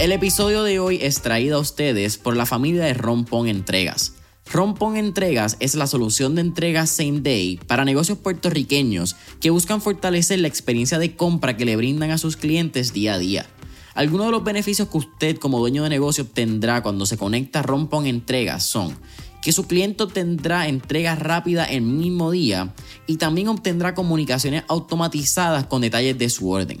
El episodio de hoy es traído a ustedes por la familia de Rompón Entregas. Rompón Entregas es la solución de entregas same day para negocios puertorriqueños que buscan fortalecer la experiencia de compra que le brindan a sus clientes día a día. Algunos de los beneficios que usted como dueño de negocio obtendrá cuando se conecta a Rompón Entregas son que su cliente tendrá entrega rápida el mismo día y también obtendrá comunicaciones automatizadas con detalles de su orden.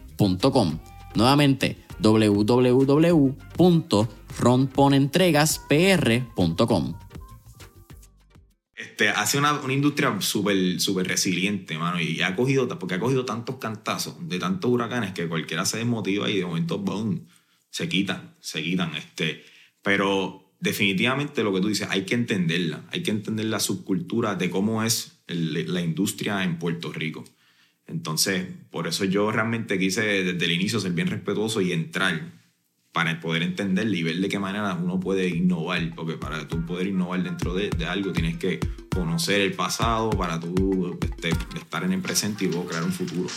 Nuevamente, www.ronponentregaspr.com. Este, hace una, una industria súper super resiliente, mano, y ha cogido, porque ha cogido tantos cantazos de tantos huracanes que cualquiera se desmotiva y de momento, boom, se quitan, se quitan. Este, pero definitivamente lo que tú dices, hay que entenderla, hay que entender la subcultura de cómo es la industria en Puerto Rico. Entonces, por eso yo realmente quise desde el inicio ser bien respetuoso y entrar para poder entender y ver de qué manera uno puede innovar, porque para tú poder innovar dentro de, de algo tienes que conocer el pasado para tú este, estar en el presente y luego crear un futuro.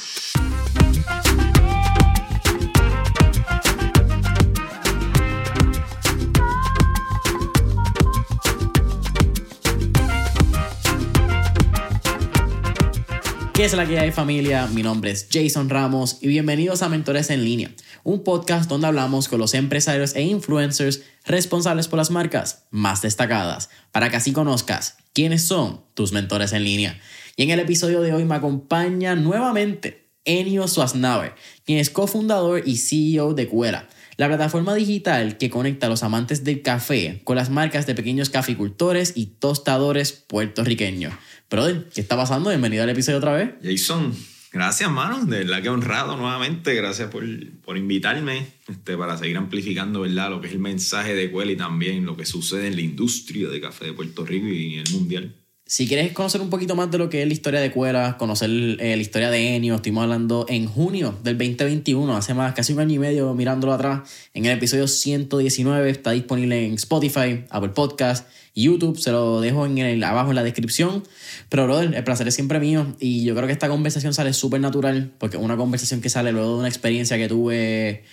¿Qué es la que hay familia? Mi nombre es Jason Ramos y bienvenidos a Mentores en línea, un podcast donde hablamos con los empresarios e influencers responsables por las marcas más destacadas, para que así conozcas quiénes son tus mentores en línea. Y en el episodio de hoy me acompaña nuevamente Enio Suaznaver, quien es cofundador y CEO de Cuela, la plataforma digital que conecta a los amantes del café con las marcas de pequeños caficultores y tostadores puertorriqueños. Brother, ¿qué está pasando? Bienvenido al episodio otra vez. Jason, gracias, mano. De verdad que honrado nuevamente. Gracias por, por invitarme este, para seguir amplificando ¿verdad? lo que es el mensaje de Cuela y también lo que sucede en la industria de café de Puerto Rico y en el mundial. Si quieres conocer un poquito más de lo que es la historia de Cuela, conocer eh, la historia de Enio, estuvimos hablando en junio del 2021, hace más casi un año y medio mirándolo atrás, en el episodio 119, está disponible en Spotify, Apple Podcast, YouTube, se lo dejo en el, abajo en la descripción. Pero, brother, el placer es siempre mío y yo creo que esta conversación sale súper natural, porque es una conversación que sale luego de una experiencia que tuve,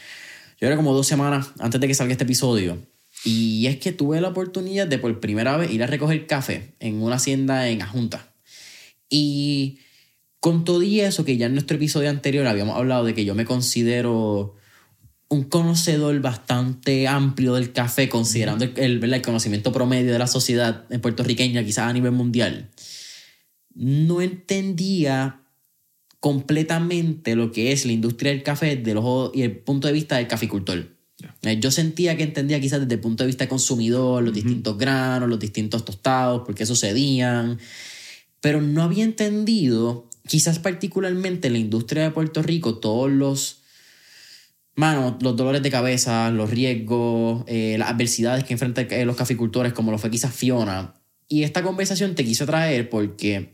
yo creo como dos semanas antes de que salga este episodio y es que tuve la oportunidad de por primera vez ir a recoger café en una hacienda en Ajunta. Y con todo y eso, que ya en nuestro episodio anterior habíamos hablado de que yo me considero un conocedor bastante amplio del café, considerando el, el, conocimiento promedio de la sociedad puertorriqueña, quizás a nivel mundial, no entendía completamente lo que es la industria del café desde y el punto de vista del caficultor. Eh, yo sentía que entendía quizás desde el punto de vista consumidor los distintos granos, los distintos tostados, por qué sucedían, pero no había entendido, quizás particularmente en la industria de Puerto Rico, todos los, mano, los dolores de cabeza, los riesgos, eh, las adversidades que enfrentan eh, los caficultores, como lo fue quizás Fiona. Y esta conversación te quiso traer porque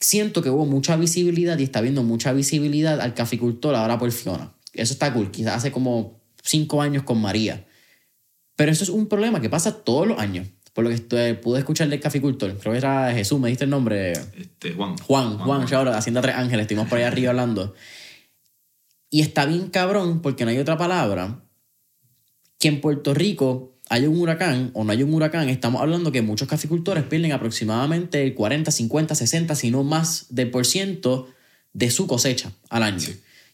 siento que hubo mucha visibilidad y está viendo mucha visibilidad al caficultor ahora por Fiona. Eso está cool. Quizás hace como cinco años con María. Pero eso es un problema que pasa todos los años. Por lo que pude escuchar del caficultor. Creo que era Jesús, me diste el nombre. Este, Juan. Juan, Juan, Juan, ahora Hacienda Tres Ángeles, estuvimos por ahí arriba hablando. Y está bien cabrón porque no hay otra palabra que en Puerto Rico haya un huracán o no hay un huracán, estamos hablando que muchos caficultores pierden aproximadamente el 40, 50, 60, si no más del por ciento de su cosecha al año.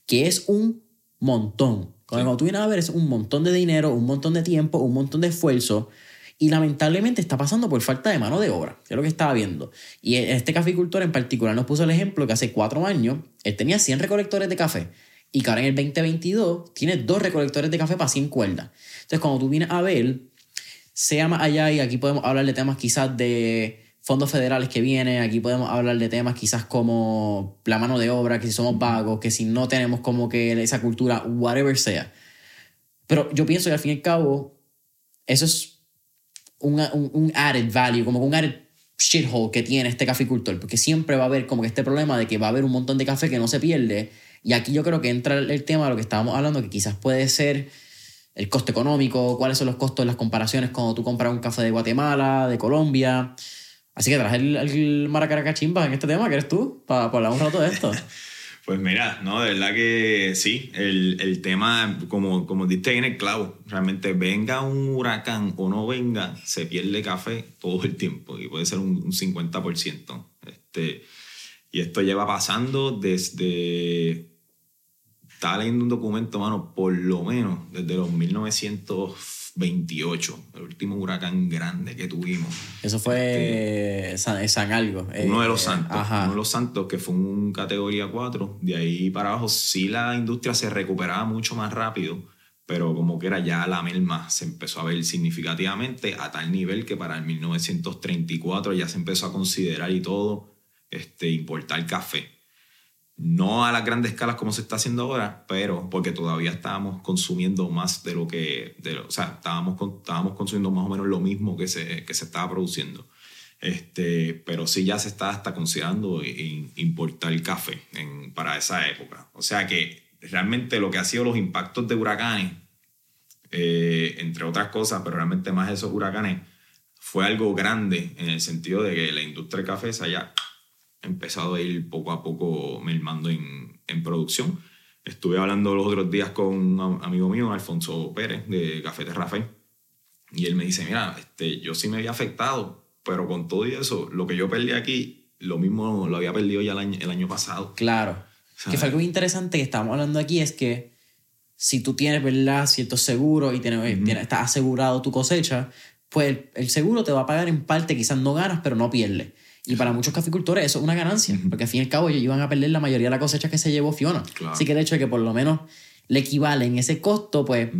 Que es un montón. Cuando tú vienes a ver es un montón de dinero, un montón de tiempo, un montón de esfuerzo y lamentablemente está pasando por falta de mano de obra, que es lo que estaba viendo. Y este caficultor en particular nos puso el ejemplo que hace cuatro años él tenía 100 recolectores de café y que ahora en el 2022 tiene dos recolectores de café para 100 cuerdas. Entonces cuando tú vienes a ver, sea más allá y aquí podemos hablar de temas quizás de fondos federales que vienen, aquí podemos hablar de temas quizás como la mano de obra, que si somos vagos, que si no tenemos como que esa cultura, whatever sea. Pero yo pienso que al fin y al cabo, eso es un, un, added value, como un added shithole que tiene este caficultor, porque siempre va a haber como que este problema de que va a haber un montón de café que no se pierde. Y aquí yo creo que entra el tema de lo que estábamos hablando, que quizás puede ser el costo económico, cuáles son los costos, las comparaciones cuando tú compras un café de Guatemala, de Colombia. Así que traje el, el Maracaracachimba en este tema, que eres tú, para, hablar un rato de esto. Pues mira, no, de verdad que sí, el, el, tema, como, como diste en el clavo, realmente venga un huracán o no venga, se pierde café todo el tiempo y puede ser un, un 50%. Este, y esto lleva pasando desde estaba leyendo un documento, mano, por lo menos desde los 1928, el último huracán grande que tuvimos. Eso fue este, San, Algo. Uno de los eh, santos. Uno de los santos que fue un categoría 4. De ahí para abajo sí la industria se recuperaba mucho más rápido, pero como que era ya la merma se empezó a ver significativamente a tal nivel que para el 1934 ya se empezó a considerar y todo este, importar café no a las grandes escalas como se está haciendo ahora, pero porque todavía estábamos consumiendo más de lo que, de, o sea, estábamos, estábamos consumiendo más o menos lo mismo que se, que se estaba produciendo. Este, pero sí ya se está hasta considerando importar café para esa época. O sea que realmente lo que ha sido los impactos de huracanes, eh, entre otras cosas, pero realmente más esos huracanes, fue algo grande en el sentido de que la industria del café se empezado a ir poco a poco mermando en, en producción. Estuve hablando los otros días con un amigo mío, Alfonso Pérez, de Café Terrafé, y él me dice, mira, este, yo sí me había afectado, pero con todo eso, lo que yo perdí aquí, lo mismo lo había perdido ya el año, el año pasado. Claro. Que fue algo interesante que estamos hablando aquí, es que si tú tienes, ¿verdad?, ciertos seguros y tienes, tienes, estás asegurado tu cosecha, pues el seguro te va a pagar en parte, quizás no ganas, pero no pierdes. Y para muchos caficultores eso es una ganancia, porque al fin y al cabo ellos iban a perder la mayoría de la cosecha que se llevó Fiona. Así que el hecho de que por lo menos le equivalen ese costo, pues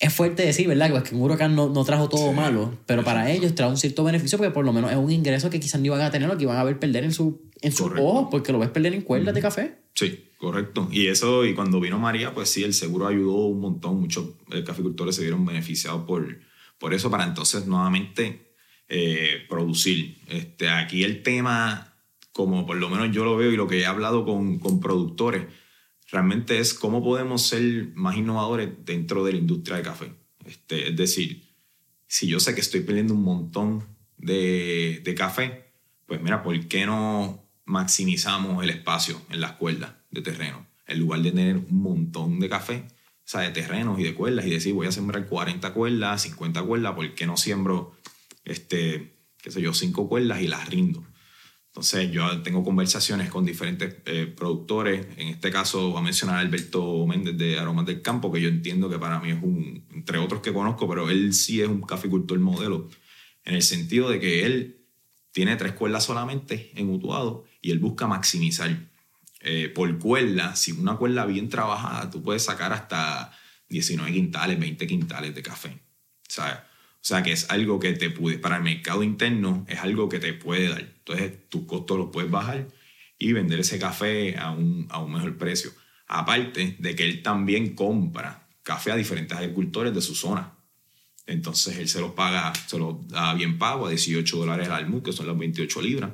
es fuerte decir, ¿verdad? Pues que un huracán no, no trajo todo malo, pero para ellos trae un cierto beneficio porque por lo menos es un ingreso que quizás no iban a tener o que iban a ver perder en su, en su ojo, porque lo ves perder en cuerdas de café. Sí, correcto. Y eso, y cuando vino María, pues sí, el seguro ayudó un montón. Muchos eh, caficultores se vieron beneficiados por, por eso, para entonces nuevamente eh, producir. Este, aquí el tema, como por lo menos yo lo veo y lo que he hablado con, con productores, realmente es cómo podemos ser más innovadores dentro de la industria de café. Este, es decir, si yo sé que estoy perdiendo un montón de, de café, pues mira, ¿por qué no maximizamos el espacio en las cuerdas de terreno? En lugar de tener un montón de café, o sea, de terrenos y de cuerdas y decir voy a sembrar 40 cuerdas, 50 cuerdas, ¿por qué no siembro este, qué sé yo, cinco cuerdas y las rindo. Entonces yo tengo conversaciones con diferentes eh, productores, en este caso va a mencionar a Alberto Méndez de Aromas del Campo, que yo entiendo que para mí es un, entre otros que conozco, pero él sí es un caficultor modelo, en el sentido de que él tiene tres cuerdas solamente en Utuado y él busca maximizar. Eh, por cuerda, si una cuerda bien trabajada, tú puedes sacar hasta 19 quintales, 20 quintales de café. Sea, o sea que es algo que te puede, para el mercado interno es algo que te puede dar. Entonces tus costos los puedes bajar y vender ese café a un, a un mejor precio. Aparte de que él también compra café a diferentes agricultores de su zona. Entonces él se lo paga, se lo da bien pago a 18 dólares al almu, que son las 28 libras.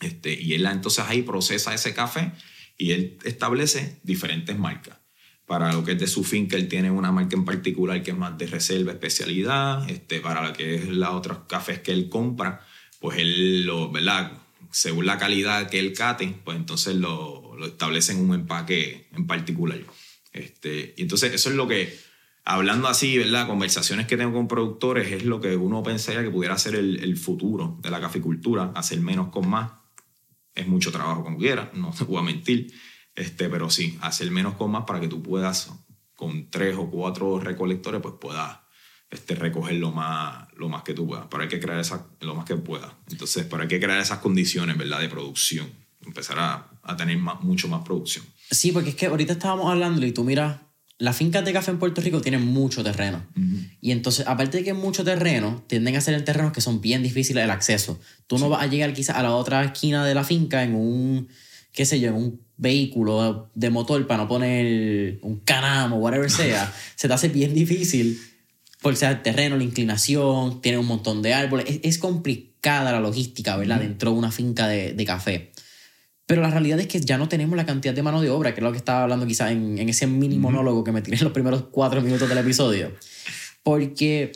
Este, y él entonces ahí procesa ese café y él establece diferentes marcas para lo que es de su finca, él tiene una marca en particular que es más de reserva, especialidad. Este, para lo que es las otras cafés que él compra, pues él lo, ¿verdad? Según la calidad que él cate, pues entonces lo, lo establece en un empaque en particular. Este, y entonces eso es lo que, hablando así, ¿verdad? Conversaciones que tengo con productores, es lo que uno pensaría que pudiera ser el, futuro de la caficultura, hacer menos con más. Es mucho trabajo como quiera, no te voy a mentir este, pero sí, hacer menos con más para que tú puedas, con tres o cuatro recolectores, pues puedas este, recoger lo más, lo más que tú puedas. Pero hay que crear esa, lo más que puedas. Entonces, pero hay que crear esas condiciones, ¿verdad? De producción. Empezar a, a tener más, mucho más producción. Sí, porque es que ahorita estábamos hablando y tú miras, las fincas de café en Puerto Rico tienen mucho terreno. Y entonces, aparte de que mucho terreno, tienden a ser terrenos que son bien difíciles el acceso. Tú no vas a llegar quizás a la otra esquina de la finca en un, qué sé yo, en un vehículo de motor para no poner un canamo whatever sea, se te hace bien difícil porque sea el terreno, la inclinación, tiene un montón de árboles. Es, complicada la logística, ¿verdad? Dentro de una finca de, de, café. Pero la realidad es que ya no tenemos la cantidad de mano de obra, que es lo que estaba hablando quizás en, en, ese mini monólogo que me tiré en los primeros cuatro minutos del episodio. Porque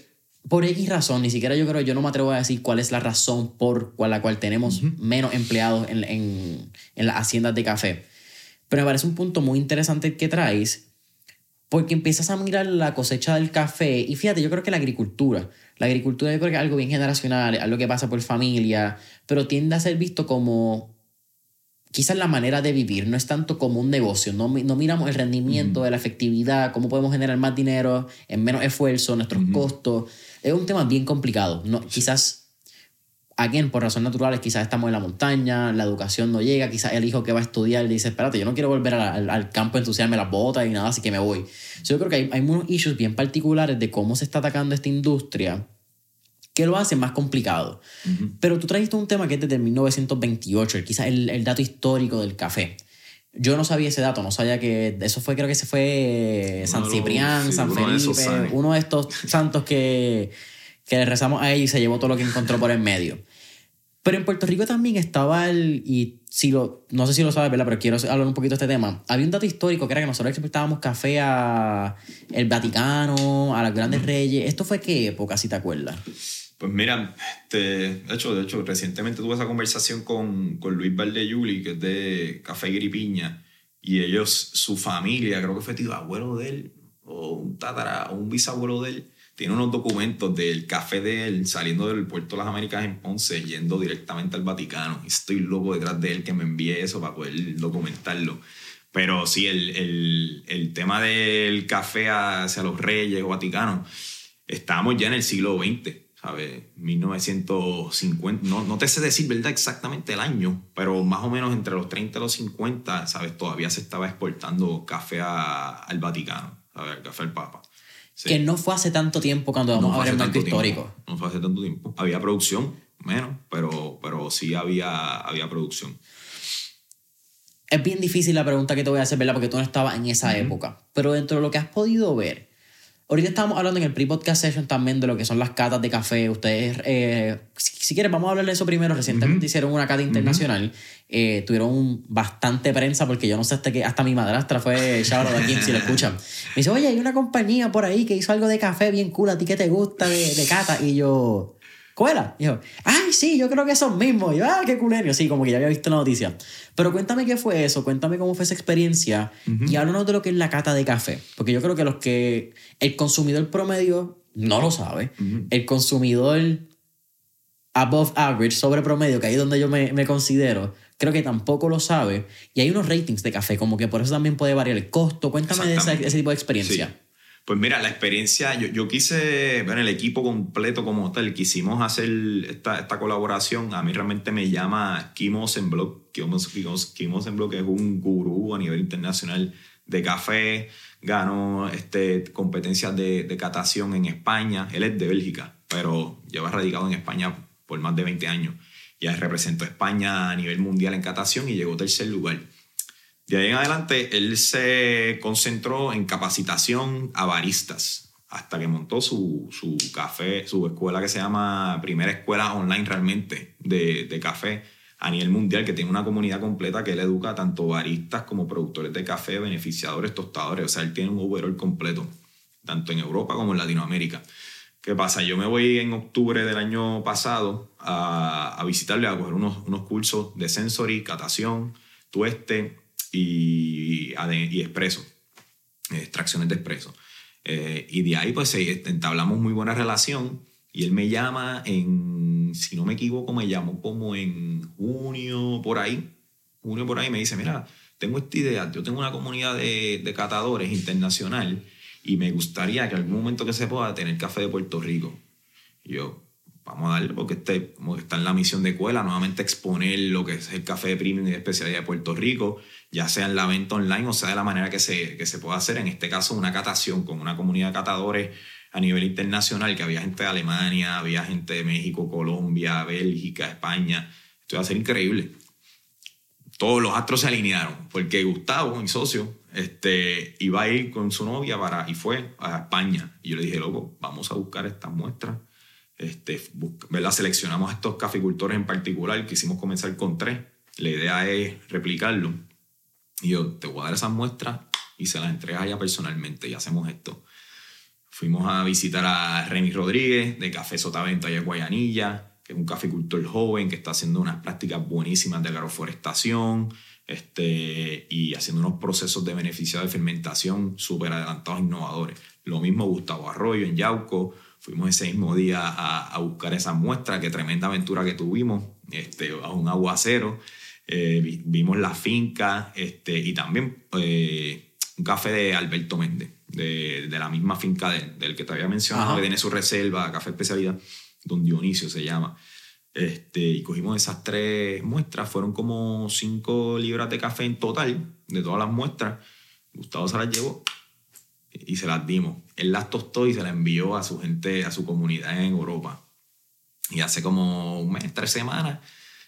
por X razón, ni siquiera yo creo, yo no me atrevo a decir cuál es la razón por la cual tenemos menos empleados en, en, en las haciendas de café. Pero me parece un punto muy interesante que traes, porque empiezas a mirar la cosecha del café y fíjate, yo creo que la agricultura, la agricultura yo creo que es algo bien generacional, algo que pasa por familia, pero tiende a ser visto como quizás la manera de vivir, no es tanto como un negocio, no, no miramos el rendimiento de la efectividad, cómo podemos generar más dinero en menos esfuerzo, nuestros costos. Es un tema bien complicado. No, Quizás again, por razones naturales, quizás estamos en la montaña, la educación no llega, quizás el hijo que va a estudiar dice, espérate, yo no quiero volver al, campo a entusiasmarme las botas y nada, así que me voy. yo creo que hay, hay unos issues bien particulares de cómo se está atacando esta industria que lo hace más complicado. Pero tú trajiste un tema que es desde 1928, quizás el, el, dato histórico del café. Yo no sabía ese dato, no sabía que eso fue, creo que se fue San Ciprián, San Felipe, uno de estos santos que, que le rezamos a ellos y se llevó todo lo que encontró por en medio. Pero en Puerto Rico también estaba el, y si lo, no sé si lo sabes, ¿verdad? Pero quiero hablar un poquito de este tema. Había un dato histórico que era que nosotros exportábamos café a el Vaticano, a las grandes reyes. ¿Esto fue qué época, si te acuerdas? Pues mira, este, de, hecho, de hecho, recientemente tuve esa conversación con, con Luis Valdeyuli, que es de Café Gripiña, y ellos, su familia, creo que fue tío abuelo de él, o un tatara, o un bisabuelo de él, tiene unos documentos del café de él saliendo del puerto de las Américas en Ponce, yendo directamente al Vaticano. Estoy loco detrás de él que me envíe eso para poder documentarlo. Pero sí, el, el, el tema del café hacia los reyes o Vaticano, estábamos ya en el siglo XX, ¿sabes? 1950, no, no te sé decir, ¿verdad? Exactamente el año, pero más o menos entre los 30 y los 50, ¿sabes? Todavía se estaba exportando café al Vaticano, ¿sabes? El café al Papa. Que no fue hace tanto tiempo cuando vamos a ver el marco histórico. No fue hace tanto tiempo. Había producción, menos, pero, pero sí había, había producción. Es bien difícil la pregunta que te voy a hacer, ¿verdad? Porque tú no estabas en esa época. Pero dentro de lo que has podido ver, Ahorita estábamos hablando en el pre-podcast session también de lo que son las catas de café. Ustedes, eh, si, quieren, vamos a hablar de eso primero. Recientemente hicieron una cata internacional. Eh, tuvieron bastante prensa porque yo no sé hasta que hasta mi madrastra fue shout de aquí, si lo escuchan. Me dice, oye, hay una compañía por ahí que hizo algo de café bien cool. ¿A ti qué te gusta de, de cata? Y yo, ¿cuál Y yo, ay, sí, yo creo que son mismos. Y yo, ah, qué culerio. Sí, como que ya había visto la noticia. Pero cuéntame qué fue eso, cuéntame cómo fue esa experiencia y háblanos de lo que es la cata de café. Porque yo creo que los que el consumidor promedio no lo sabe. El consumidor above average, sobre promedio, que ahí es donde yo me, me, considero, creo que tampoco lo sabe. Y hay unos ratings de café, como que por eso también puede variar el costo. Cuéntame de ese, ese tipo de experiencia. Pues mira, la experiencia, yo, yo quise, ver el equipo completo como tal, quisimos hacer esta, esta colaboración. A mí realmente me llama Kim Osenblock. Kim, Kim Osenblock es un gurú a nivel internacional de café, ganó este, competencias de, de catación en España. Él es de Bélgica, pero lleva radicado en España por más de 20 años. Ya representó a España a nivel mundial en catación y llegó tercer lugar. De ahí en adelante, él se concentró en capacitación a baristas hasta que montó su, su café, su escuela que se llama Primera Escuela Online realmente de, de, café a nivel mundial, que tiene una comunidad completa que él educa tanto baristas como productores de café, beneficiadores, tostadores. O sea, él tiene un overall completo, tanto en Europa como en Latinoamérica. ¿Qué pasa? Yo me voy en octubre del año pasado a, a visitarle, a coger unos, unos cursos de sensory, catación, tueste, y, y expreso, extracciones de expreso. Eh, y de ahí pues entablamos muy buena relación y él me llama en, si no me equivoco, me llamó como en junio por ahí, junio por ahí me dice, mira, tengo esta idea, yo tengo una comunidad de, de catadores internacional y me gustaría que algún momento que se pueda tener café de Puerto Rico. Y yo, vamos a darle porque este, como está en la misión de Cuela, nuevamente exponer lo que es el café de premium y de especialidad de Puerto Rico, ya sea en la venta online o sea de la manera que se, que se pueda hacer, en este caso una catación con una comunidad de catadores a nivel internacional, que había gente de Alemania, había gente de México, Colombia, Bélgica, España. Esto va a ser increíble. todos los astros se alinearon, porque Gustavo, mi socio, este, iba a ir con su novia para, y fue a España. Y yo le dije, loco, vamos a buscar estas muestras. Este, ¿verdad? Seleccionamos estos caficultores en particular, quisimos comenzar con tres. La idea es replicarlo. Y yo, te voy a dar esas muestras y se las entregas allá personalmente y hacemos esto. Fuimos a visitar a Remy Rodríguez de Café Sotavento allá en Guayanilla, que es un caficultor joven que está haciendo unas prácticas buenísimas de agroforestación este, y haciendo unos procesos de beneficiado de fermentación súper adelantados, innovadores. Lo mismo Gustavo Arroyo en Yauco. Fuimos ese mismo día a, a buscar esas muestras, qué tremenda aventura que tuvimos, este, a un aguacero. Eh, vimos la finca este, y también eh, un café de Alberto Méndez, de, de la misma finca del que te había mencionado, que tiene su reserva, café especialidad, Don Dionisio se llama. Este, y cogimos esas tres muestras, fueron como cinco libras de café en total, de todas las muestras. Gustavo se las llevó y se las dimos. Él las tostó y se las envió a su gente, a su comunidad en Europa. Y hace como un mes, tres semanas,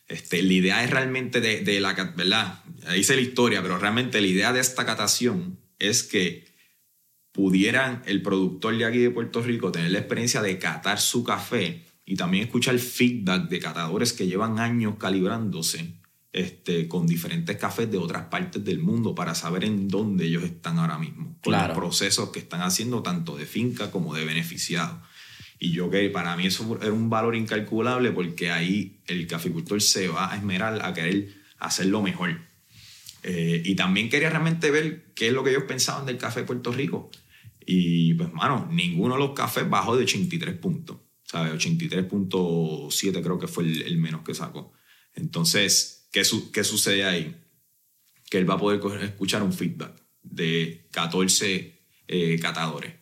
este, la idea es realmente de, de la, ¿verdad? Hice la historia, pero realmente la idea de esta catación es que pudieran el productor de aquí de Puerto Rico tener la experiencia de catar su café y también escuchar feedback de catadores que llevan años calibrándose este, con diferentes cafés de otras partes del mundo para saber en dónde ellos están ahora mismo, con los procesos que están haciendo tanto de finca como de beneficiado. Y yo que para mí eso era un valor incalculable porque ahí el caficultor se va a esmerar a querer hacerlo mejor. Eh, y también quería realmente ver qué es lo que ellos pensaban del café de Puerto Rico. Y pues, mano, ninguno de los cafés bajó de 83 puntos. 83.7 creo que fue el, menos que sacó. Entonces, ¿qué, ¿qué sucede ahí? Que él va a poder escuchar un feedback de 14 eh, catadores.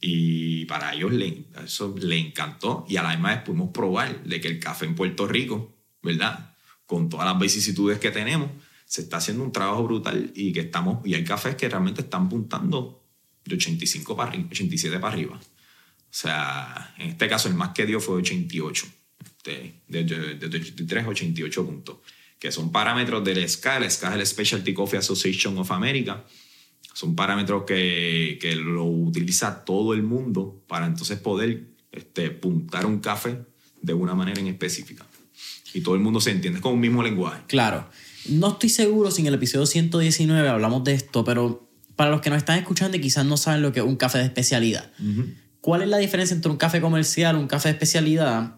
Y para ellos le, eso le encantó. Y a la vez pudimos probar de que el café en Puerto Rico, ¿verdad? Con todas las vicisitudes que tenemos, se está haciendo un trabajo brutal y que estamos, y hay cafés que realmente están puntando de 85 para 87 para arriba. O sea, en este caso el más que dio fue 88, de, de, 83 a 88 puntos, que son parámetros del SCA, el SCA es el Specialty Coffee Association of America. Son parámetros que, que lo utiliza todo el mundo para entonces poder este, puntar un café de una manera en específica. Y todo el mundo se entiende, es como un mismo lenguaje. Claro. No estoy seguro si en el episodio 119 hablamos de esto, pero para los que nos están escuchando y quizás no saben lo que es un café de especialidad, ¿Cuál es la diferencia entre un café comercial, un café de especialidad?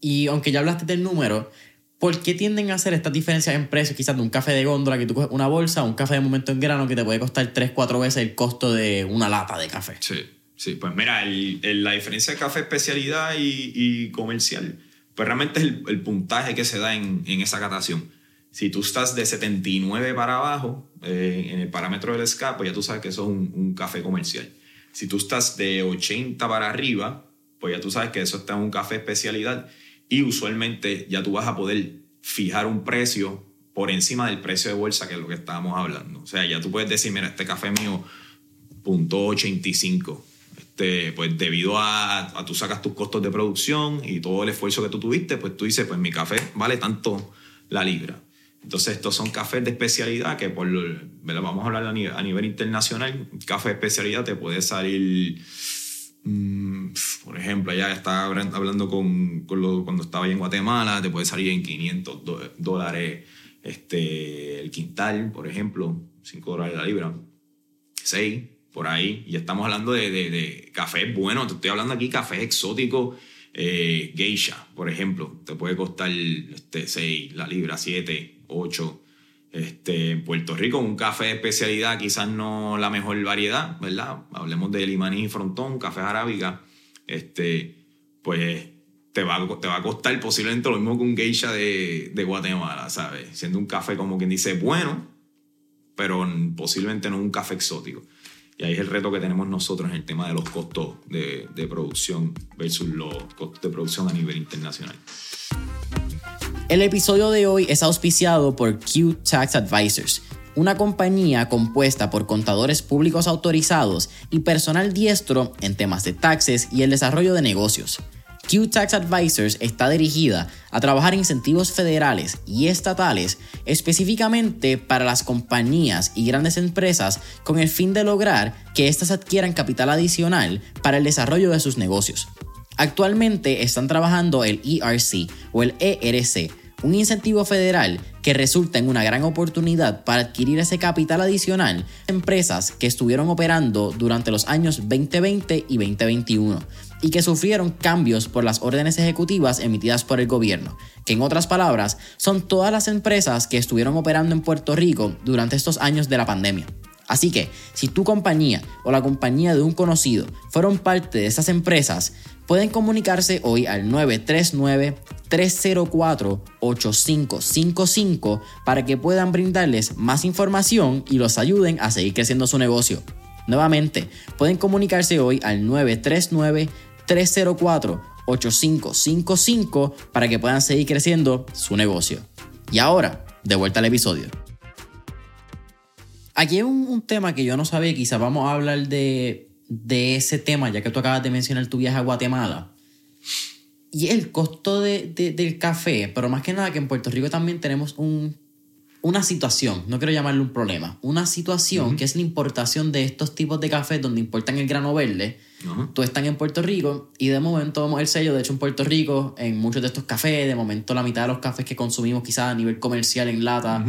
Y aunque ya hablaste del número, ¿por qué tienden a hacer estas diferencias en precios? Quizás de un café de góndola que tú coges una bolsa, un café de momento en grano que te puede costar 3, 4 veces el costo de una lata de café. Sí, sí. Pues mira, la diferencia de café especialidad y, comercial, pues realmente es el, puntaje que se da en, esa catación. Si tú estás de 79 para abajo eh, en el parámetro del SCAP, pues ya tú sabes que eso es un café comercial. Si tú estás de 80 para arriba, pues ya tú sabes que eso está en un café especialidad y usualmente ya tú vas a poder fijar un precio por encima del precio de bolsa, que es lo que estábamos hablando. O sea, ya tú puedes decir, mira, este café mío, punto 85. Este, pues debido a, a tú sacas tus costos de producción y todo el esfuerzo que tú tuviste, pues tú dices, pues mi café vale tanto la libra. Entonces, estos son cafés de especialidad que, por, vamos a hablar a nivel, internacional, café de especialidad te puede salir, por ejemplo, ya estaba hablando con, cuando estaba ahí en Guatemala, te puede salir en 500 dólares este, el quintal, por ejemplo, 5 dólares la libra, 6 por ahí, y estamos hablando de, de, café bueno, te estoy hablando aquí café exótico, eh, geisha, por ejemplo, te puede costar este, 6 la libra, 7 8. Este, en Puerto Rico, un café de especialidad, quizás no la mejor variedad, ¿verdad? Hablemos de limaní y frontón, café arábica, este, pues te va, te va a costar posiblemente lo mismo que un geisha de, de Guatemala, ¿sabes? Siendo un café como quien dice bueno, pero posiblemente no un café exótico. Y ahí es el reto que tenemos nosotros en el tema de los costos de, de producción versus los costos de producción a nivel internacional. El episodio de hoy es auspiciado por Q Tax Advisors, una compañía compuesta por contadores públicos autorizados y personal diestro en temas de taxes y el desarrollo de negocios. Q-Tax Advisors está dirigida a trabajar incentivos federales y estatales específicamente para las compañías y grandes empresas con el fin de lograr que éstas adquieran capital adicional para el desarrollo de sus negocios. Actualmente están trabajando el ERC o el ERC, un incentivo federal que resulta en una gran oportunidad para adquirir ese capital adicional empresas que estuvieron operando durante los años 2020 y 2021 y que sufrieron cambios por las órdenes ejecutivas emitidas por el gobierno, que en otras palabras son todas las empresas que estuvieron operando en Puerto Rico durante estos años de la pandemia. Así que, si tu compañía o la compañía de un conocido fueron parte de esas empresas, pueden comunicarse hoy al 939-304-8555 para que puedan brindarles más información y los ayuden a seguir creciendo su negocio. Nuevamente, pueden comunicarse hoy al 939 304-8555 para que puedan seguir creciendo su negocio. Y ahora, de vuelta al episodio. Aquí hay un, tema que yo no sabía, quizás vamos a hablar de, de, ese tema, ya que tú acabas de mencionar tu viaje a Guatemala. Y el costo del café, pero más que nada que en Puerto Rico también tenemos un una situación, no quiero llamarle un problema, una situación que es la importación de estos tipos de café donde importan el grano verde. Tú estás en Puerto Rico y de momento vamos el sello, de hecho en Puerto Rico, en muchos de estos cafés, de momento la mitad de los cafés que consumimos quizás a nivel comercial en lata,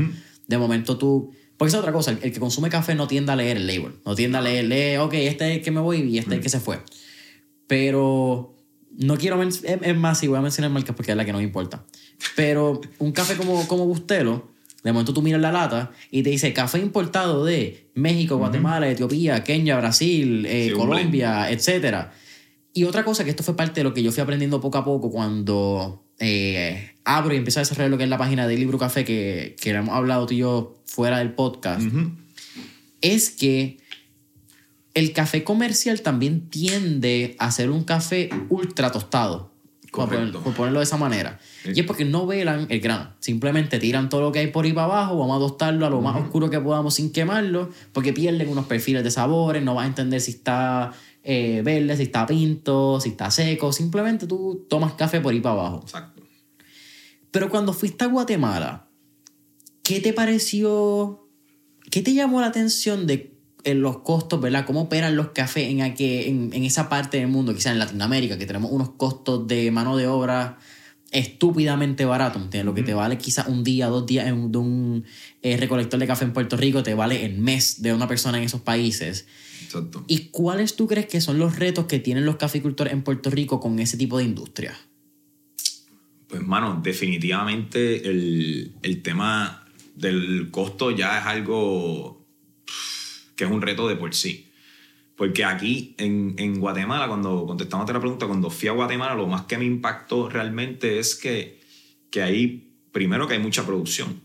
de momento tú... Porque es otra cosa, el, que consume café no tiende a leer el label, no tiende a leer, lee, ok, este es el que me voy y este es el que se fue. Pero no quiero, es, es más, si voy a mencionar marcas porque es la que no me importa. Pero un café como, como Bustelo de momento tú miras la lata y te dice café importado de México, Guatemala, Etiopía, Kenia, Brasil, eh, Colombia, etc. Y otra cosa que esto fue parte de lo que yo fui aprendiendo poco a poco cuando eh, abro y empiezo a desarrollar lo que es la página de Libro Café, que, que hemos hablado tú y yo fuera del podcast, es que el café comercial también tiende a ser un café ultra tostado. Por ponerlo, de esa manera. Y es porque no velan el grano. Simplemente tiran todo lo que hay por ahí para abajo, vamos a tostarlo a lo más oscuro que podamos sin quemarlo, porque pierden unos perfiles de sabores, no vas a entender si está eh, verde, si está pinto, si está seco. Simplemente tú tomas café por ahí para abajo. Exacto. Pero cuando fuiste a Guatemala, ¿qué te pareció? ¿Qué te llamó la atención de en los costos, ¿verdad? ¿Cómo operan los cafés en, en, en, esa parte del mundo, quizás en Latinoamérica, que tenemos unos costos de mano de obra estúpidamente baratos, Lo que te vale quizás un día, dos días en, de un eh, recolector de café en Puerto Rico, te vale el mes de una persona en esos países. Exacto. ¿Y cuáles tú crees que son los retos que tienen los caficultores en Puerto Rico con ese tipo de industria? Pues, mano, definitivamente el, el tema del costo ya es algo que es un reto de por sí. Porque aquí en, en Guatemala, cuando contestamos a la pregunta, cuando fui a Guatemala, lo más que me impactó realmente es que, que hay, primero que hay mucha producción.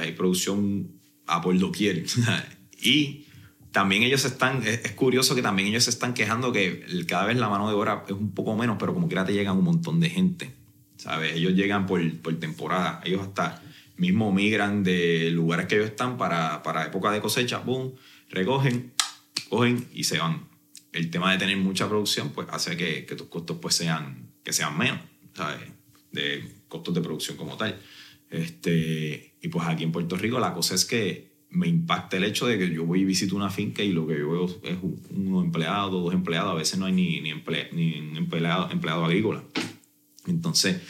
Hay producción a por doquier. y también ellos están, es, curioso que también ellos se están quejando que cada vez la mano de obra es un poco menos, pero como quiera te llegan un montón de gente. ¿Sabes? Ellos llegan por, por temporada. Ellos hasta mismo migran de lugares que ellos están para, para época de cosecha, boom, recogen, cogen y se van. El tema de tener mucha producción pues hace que, que tus costos pues sean, que sean menos, ¿sabes? De costos de producción como tal. Este, y pues aquí en Puerto Rico la cosa es que me impacta el hecho de que yo voy y visito una finca y lo que yo veo es uno empleado, dos empleados, a veces no hay ni, ni, ni un empleado, empleado agrícola. Entonces,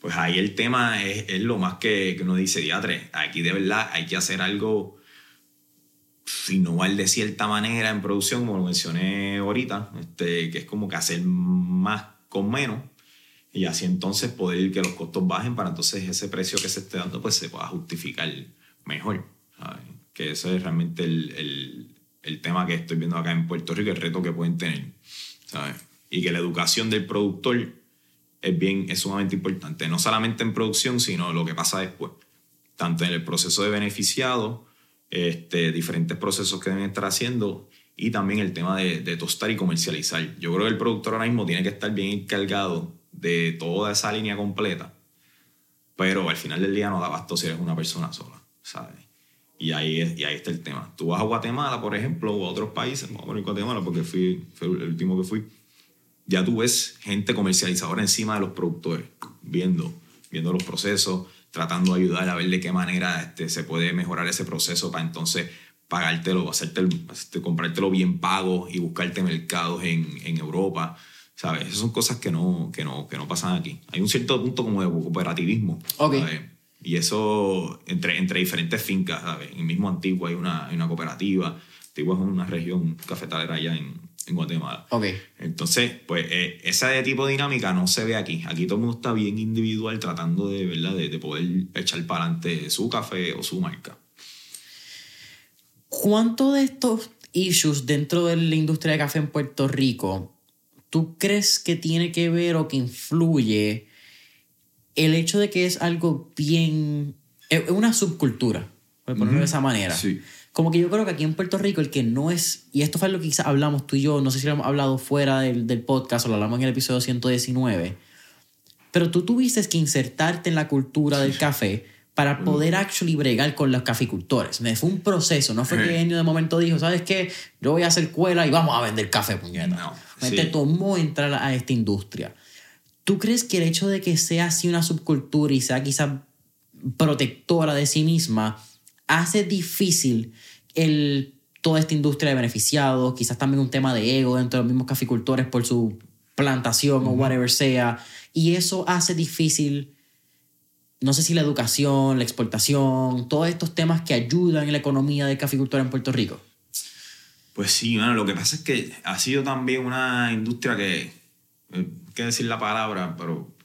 pues ahí el tema es, es lo más que, que, uno dice, diatre, aquí de verdad hay que hacer algo innovar de cierta manera en producción, como lo mencioné ahorita, este, que es como que hacer más con menos y así entonces poder que los costos bajen para entonces ese precio que se esté dando pues se pueda justificar mejor. Que ese es realmente el, el, el, tema que estoy viendo acá en Puerto Rico, el reto que pueden tener. ¿sabes? Y que la educación del productor es, bien, es sumamente importante, no solamente en producción, sino lo que pasa después, tanto en el proceso de beneficiado este, diferentes procesos que deben estar haciendo y también el tema de, tostar y comercializar. Yo creo que el productor ahora mismo tiene que estar bien encargado de toda esa línea completa, pero al final del día no da basto si eres una persona sola, ¿sabes? Y ahí, y ahí está el tema. Tú vas a Guatemala, por ejemplo, o a otros países, vamos a poner Guatemala porque fui, el último que fui, ya tú ves gente comercializadora encima de los productores, viendo, viendo los procesos, tratando de ayudar a ver de qué manera este, se puede mejorar ese proceso para entonces pagártelo, hacerte, hacerte comprártelo bien pago y buscarte mercados en, en Europa. ¿Sabes? Esas son cosas que no, que, no, que no pasan aquí. Hay un cierto punto como de cooperativismo. Ok. ¿sabes? Y eso entre, entre diferentes fincas, ¿sabes? En el mismo Antigua hay una, hay una cooperativa. Antigua es una región cafetalera allá en, en Guatemala. Ok. Entonces, pues eh, ese tipo de dinámica no se ve aquí. Aquí todo el mundo está bien individual tratando de, ¿verdad? de, de poder echar para adelante su café o su marca. ¿Cuánto de estos issues dentro de la industria de café en Puerto Rico tú crees que tiene que ver o que influye el hecho de que es algo bien. es una subcultura, por ponerlo de esa manera? Sí. Como que yo creo que aquí en Puerto Rico el que no es, y esto fue lo que quizás hablamos tú y yo, no sé si lo hemos hablado fuera del, del podcast o lo hablamos en el episodio 119, pero tú tuviste que insertarte en la cultura del café para poder actually bregar con los caficultores. Me- Fue un proceso, no fue que Enio de momento dijo, ¿sabes qué? Yo voy a hacer cuela y vamos a vender café, puñeta. No, sí. Te tomó entrar a esta industria. ¿Tú crees que el hecho de que sea así una subcultura y sea quizás protectora de sí misma hace difícil el, toda esta industria de beneficiados, quizás también un tema de ego dentro de los mismos caficultores por su plantación o whatever sea, y eso hace difícil, no sé si la educación, la exportación, todos estos temas que ayudan en la economía del caficultor en Puerto Rico. Pues sí, bueno, lo que pasa es que ha sido también una industria que, eh, hay que decir la palabra, pero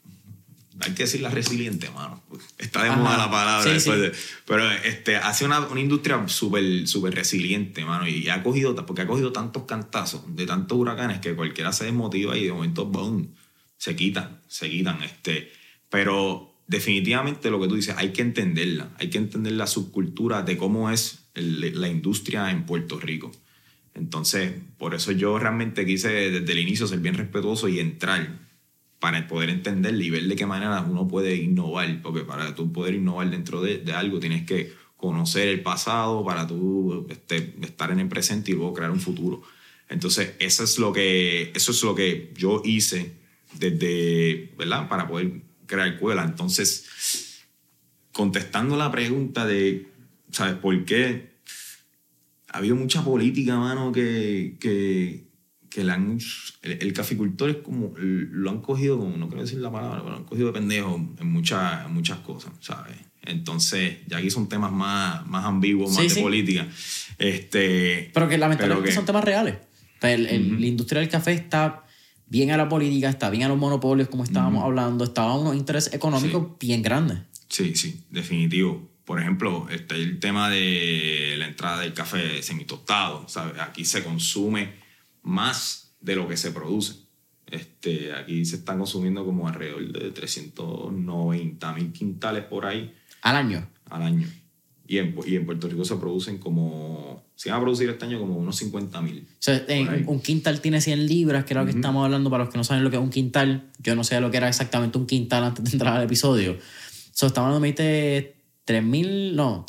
hay que decirla resiliente, mano. Está de Ajá. moda la palabra. Sí, después sí. de- pero este, ha sido una, una industria súper súper resiliente, mano. Y ha cogido, porque ha cogido tantos cantazos de tantos huracanes que cualquiera se desmotiva y de momento, boom, se quitan, se quitan. Este, pero definitivamente lo que tú dices, hay que entenderla. Hay que entender la subcultura de cómo es el- la industria en Puerto Rico. Entonces, por eso yo realmente quise desde el inicio ser bien respetuoso y entrar para poder entenderle y ver de qué manera uno puede innovar, porque para tú poder innovar dentro de, algo tienes que conocer el pasado para tú este, estar en el presente y luego crear un futuro. Entonces, eso es lo que, eso es lo que yo hice desde, ¿verdad? Para poder crear Cuela. Entonces, contestando la pregunta de, ¿sabes por qué? Ha habido mucha política, mano, que, que le han, el, el caficultor es como, lo han cogido como, no quiero decir la palabra, pero lo han cogido de pendejo en muchas, en muchas cosas, ¿sabes? Entonces, ya aquí son temas más, más ambiguos, más Sí, de sí. política. Este, Pero que lamentablemente pero que- son temas reales. El- el- La industria del café está bien a la política, está bien a los monopolios, como estábamos hablando, estaba a unos intereses económicos bien grandes. Sí, sí, definitivo. Por ejemplo, está el tema de la entrada del café semitostado, ¿sabes? Aquí se consume más de lo que se produce. Este, aquí se están consumiendo como alrededor de 390 mil quintales por ahí Al año. al año. Y en, y en Puerto Rico se producen como, se van a producir este año como unos 50 mil. O sea, un quintal tiene 100 libras, que era lo que estamos hablando para los que no saben lo que es un quintal. Yo no sé lo que era exactamente un quintal antes de entrar al episodio. So, estamos hablando, dijiste, 3.000, no,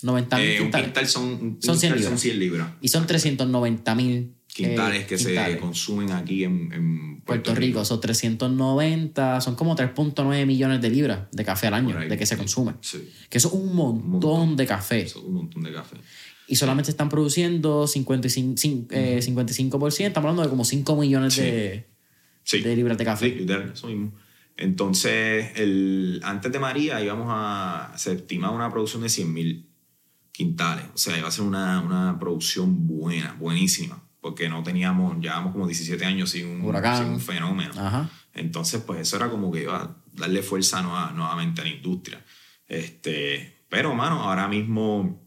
390 mil Eh, un quintal son, un Son 100 quintal libras. son 100 libras. Y son 390 mil Quintales que se consumen aquí en, en Puerto Rico, son 390, son como 3.9 millones de libras de café al año ahí. de que se consume. Sí, Que eso es un montón, montón. de café. eso es un montón de café. Y solamente están produciendo 55%, cin- eh, 55%, estamos hablando de como 5 millones Sí. de, Sí. de libras de café. Sí, literal, eso mismo. Entonces, el, antes de María íbamos a, se estimaba una producción de 100 mil quintales. O sea, iba a ser una, una producción buena, buenísima, porque no teníamos, llevábamos como 17 años sin un, Huracán. sin un fenómeno. Ajá. Entonces, pues eso era como que iba a darle fuerza nueva- nuevamente a la industria. Este, pero, mano, ahora mismo,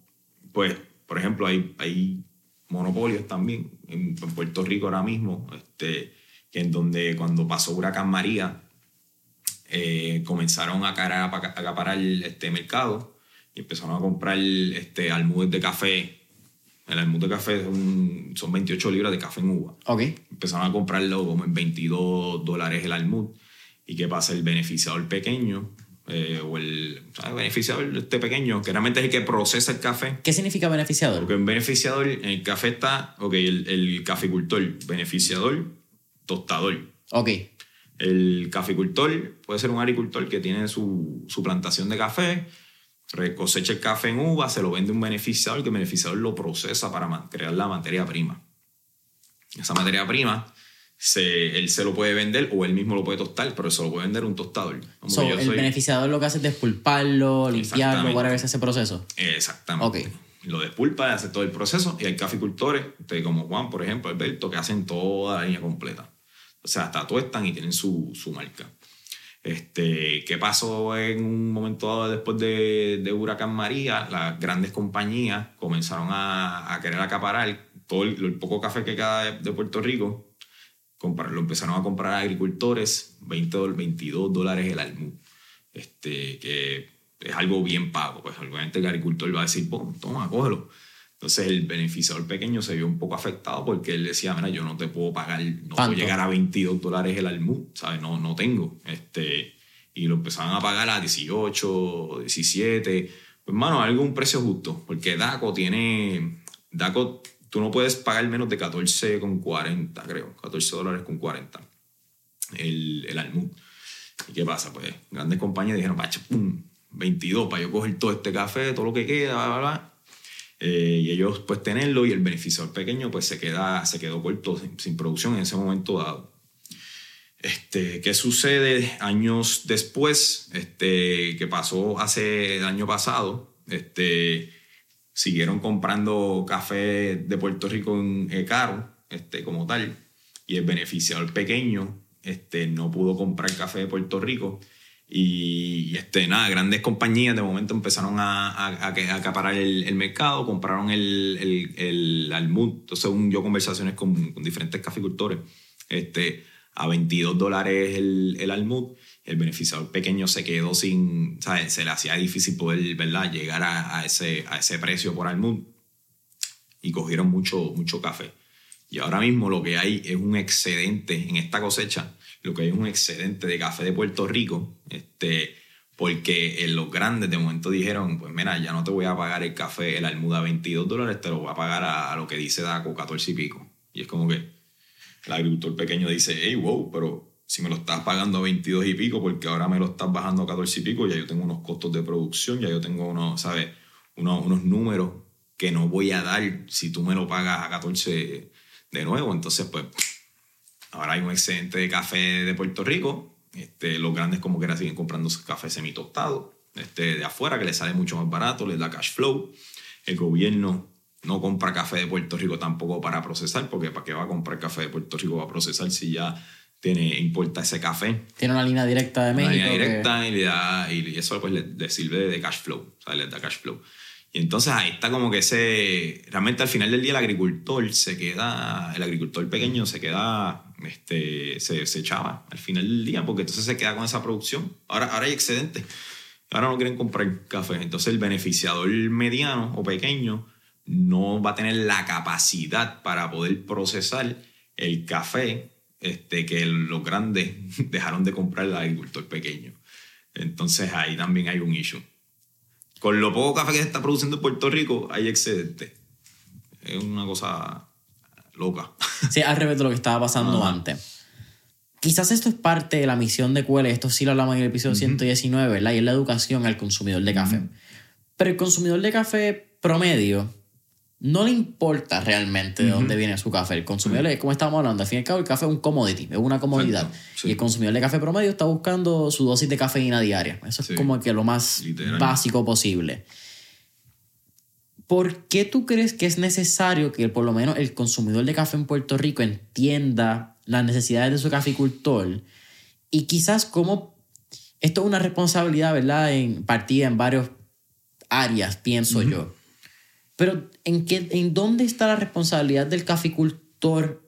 pues, por ejemplo, hay, hay monopolios también en, en Puerto Rico ahora mismo, este, que en donde cuando pasó Huracán María, eh, comenzaron a cara- a acaparar este mercado y empezaron a comprar este, almudes de café. El almud de café son, son 28 libras de café en uva Ok. empezaron a comprarlo como en 22 dólares el almud. ¿Y qué pasa? El beneficiador pequeño, eh, o el ¿sabes? beneficiador este pequeño, que realmente es el que procesa el café. ¿Qué significa beneficiador? Porque un beneficiador, en el café está, ok, el, el caficultor, beneficiador, tostador. Ok. El caficultor puede ser un agricultor que tiene su, su plantación de café, cosecha el café en uva, se lo vende a un beneficiador, que el beneficiador lo procesa para crear la materia prima. Esa materia prima, se, él se lo puede vender o él mismo lo puede tostar, pero se lo puede vender un tostador. So, el beneficiador lo que hace es despulparlo, limpiarlo, para ese proceso. Exactamente. Lo despulpa, hace todo el proceso y hay caficultores, como Juan, por ejemplo, Alberto, que hacen toda la línea completa. O sea, hasta tuestan y tienen su, su marca. Este, ¿Qué pasó en un momento dado después de, de Huracán María? Las grandes compañías comenzaron a, a querer acaparar todo el, poco café que queda de, Puerto Rico. Comprar, lo empezaron a comprar agricultores, 20, 22 dólares el almú. Este, que es algo bien pago. Pues obviamente el agricultor va a decir, toma, cógelo. Entonces el beneficiador pequeño se vio un poco afectado porque él decía, mira, yo no te puedo pagar, no puedo llegar a 22 dólares el almú, ¿sabes? No, no tengo. Este, y lo empezaban a pagar a 18, 17. Pues, mano, algo un precio justo, porque DACO tiene, DACO, tú no puedes pagar menos de 14,40, creo, 14 dólares con 40 el, el almú. ¿Y qué pasa? Pues grandes compañías dijeron, pacha, pum, 22 para yo coger todo este café, todo lo que queda, bla, bla, bla eh, y ellos pues tenerlo y el beneficiador pequeño pues se, queda, se quedó corto sin, producción en ese momento dado. Este, ¿Qué sucede años después? Este, que pasó hace el año pasado, este, siguieron comprando café de Puerto Rico en, eh, caro, este, como tal, y el beneficiador pequeño este, no pudo comprar café de Puerto Rico y, este, nada, grandes compañías de momento empezaron a, a, a acaparar el, el, mercado, compraron el, el, almud. Entonces, yo conversaciones con, con, diferentes caficultores, este, a 22 dólares el, el almud. El beneficiador pequeño se quedó sin, ¿sabes? se le hacía difícil poder ¿verdad? llegar a, a, ese, a ese precio por almud y cogieron mucho, mucho café. Y ahora mismo lo que hay es un excedente en esta cosecha lo que hay es un excedente de café de Puerto Rico, este, porque en los grandes de momento dijeron, pues mira, ya no te voy a pagar el café, el almuda a 22 dólares, te lo voy a pagar a, lo que dice DACO, 14 y pico. Y es como que el agricultor pequeño dice, hey, wow, pero si me lo estás pagando a 22 y pico, porque ahora me lo estás bajando a 14 y pico, ya yo tengo unos costos de producción, ya yo tengo unos, ¿sabes? Unos, unos números que no voy a dar si tú me lo pagas a 14 de nuevo. Entonces, pues Ahora hay un excedente de café de Puerto Rico. Este, los grandes como que siguen comprando café semitostado este, de afuera, que les sale mucho más barato, les da cash flow. El gobierno no compra café de Puerto Rico tampoco para procesar, porque ¿para qué va a comprar café de Puerto Rico para procesar si ya tiene, importa ese café? Tiene una línea directa de México. Una línea directa y, le da, y eso pues le, sirve de cash flow, o sea, les da cash flow. Y entonces ahí está como que ese, realmente al final del día el agricultor se queda, el agricultor pequeño se queda, este, se, se echaba al final del día porque entonces se queda con esa producción. Ahora, ahora hay excedente. Ahora no quieren comprar café. Entonces el beneficiador mediano o pequeño no va a tener la capacidad para poder procesar el café este, que los grandes dejaron de comprar el agricultor pequeño. Entonces ahí también hay un issue con lo poco café que se está produciendo en Puerto Rico, hay excedente. Es una cosa loca. Sí, al revés de lo que estaba pasando antes. Quizás esto es parte de la misión de QL, esto sí lo hablamos en el episodio 119, ¿verdad? Y es la educación al consumidor de café. Pero el consumidor de café promedio no le importa realmente de dónde viene su café. El consumidor, como estábamos hablando, al fin y al cabo el café es un commodity, es una comodidad. Y el consumidor de café promedio está buscando su dosis de cafeína diaria. Eso es como que lo más básico posible. ¿Por qué tú crees que es necesario que por lo menos el consumidor de café en Puerto Rico entienda las necesidades de su caficultor? Y quizás cómo esto es una responsabilidad, ¿verdad? En partida en varias áreas, pienso yo pero ¿en, qué, ¿en dónde está la responsabilidad del caficultor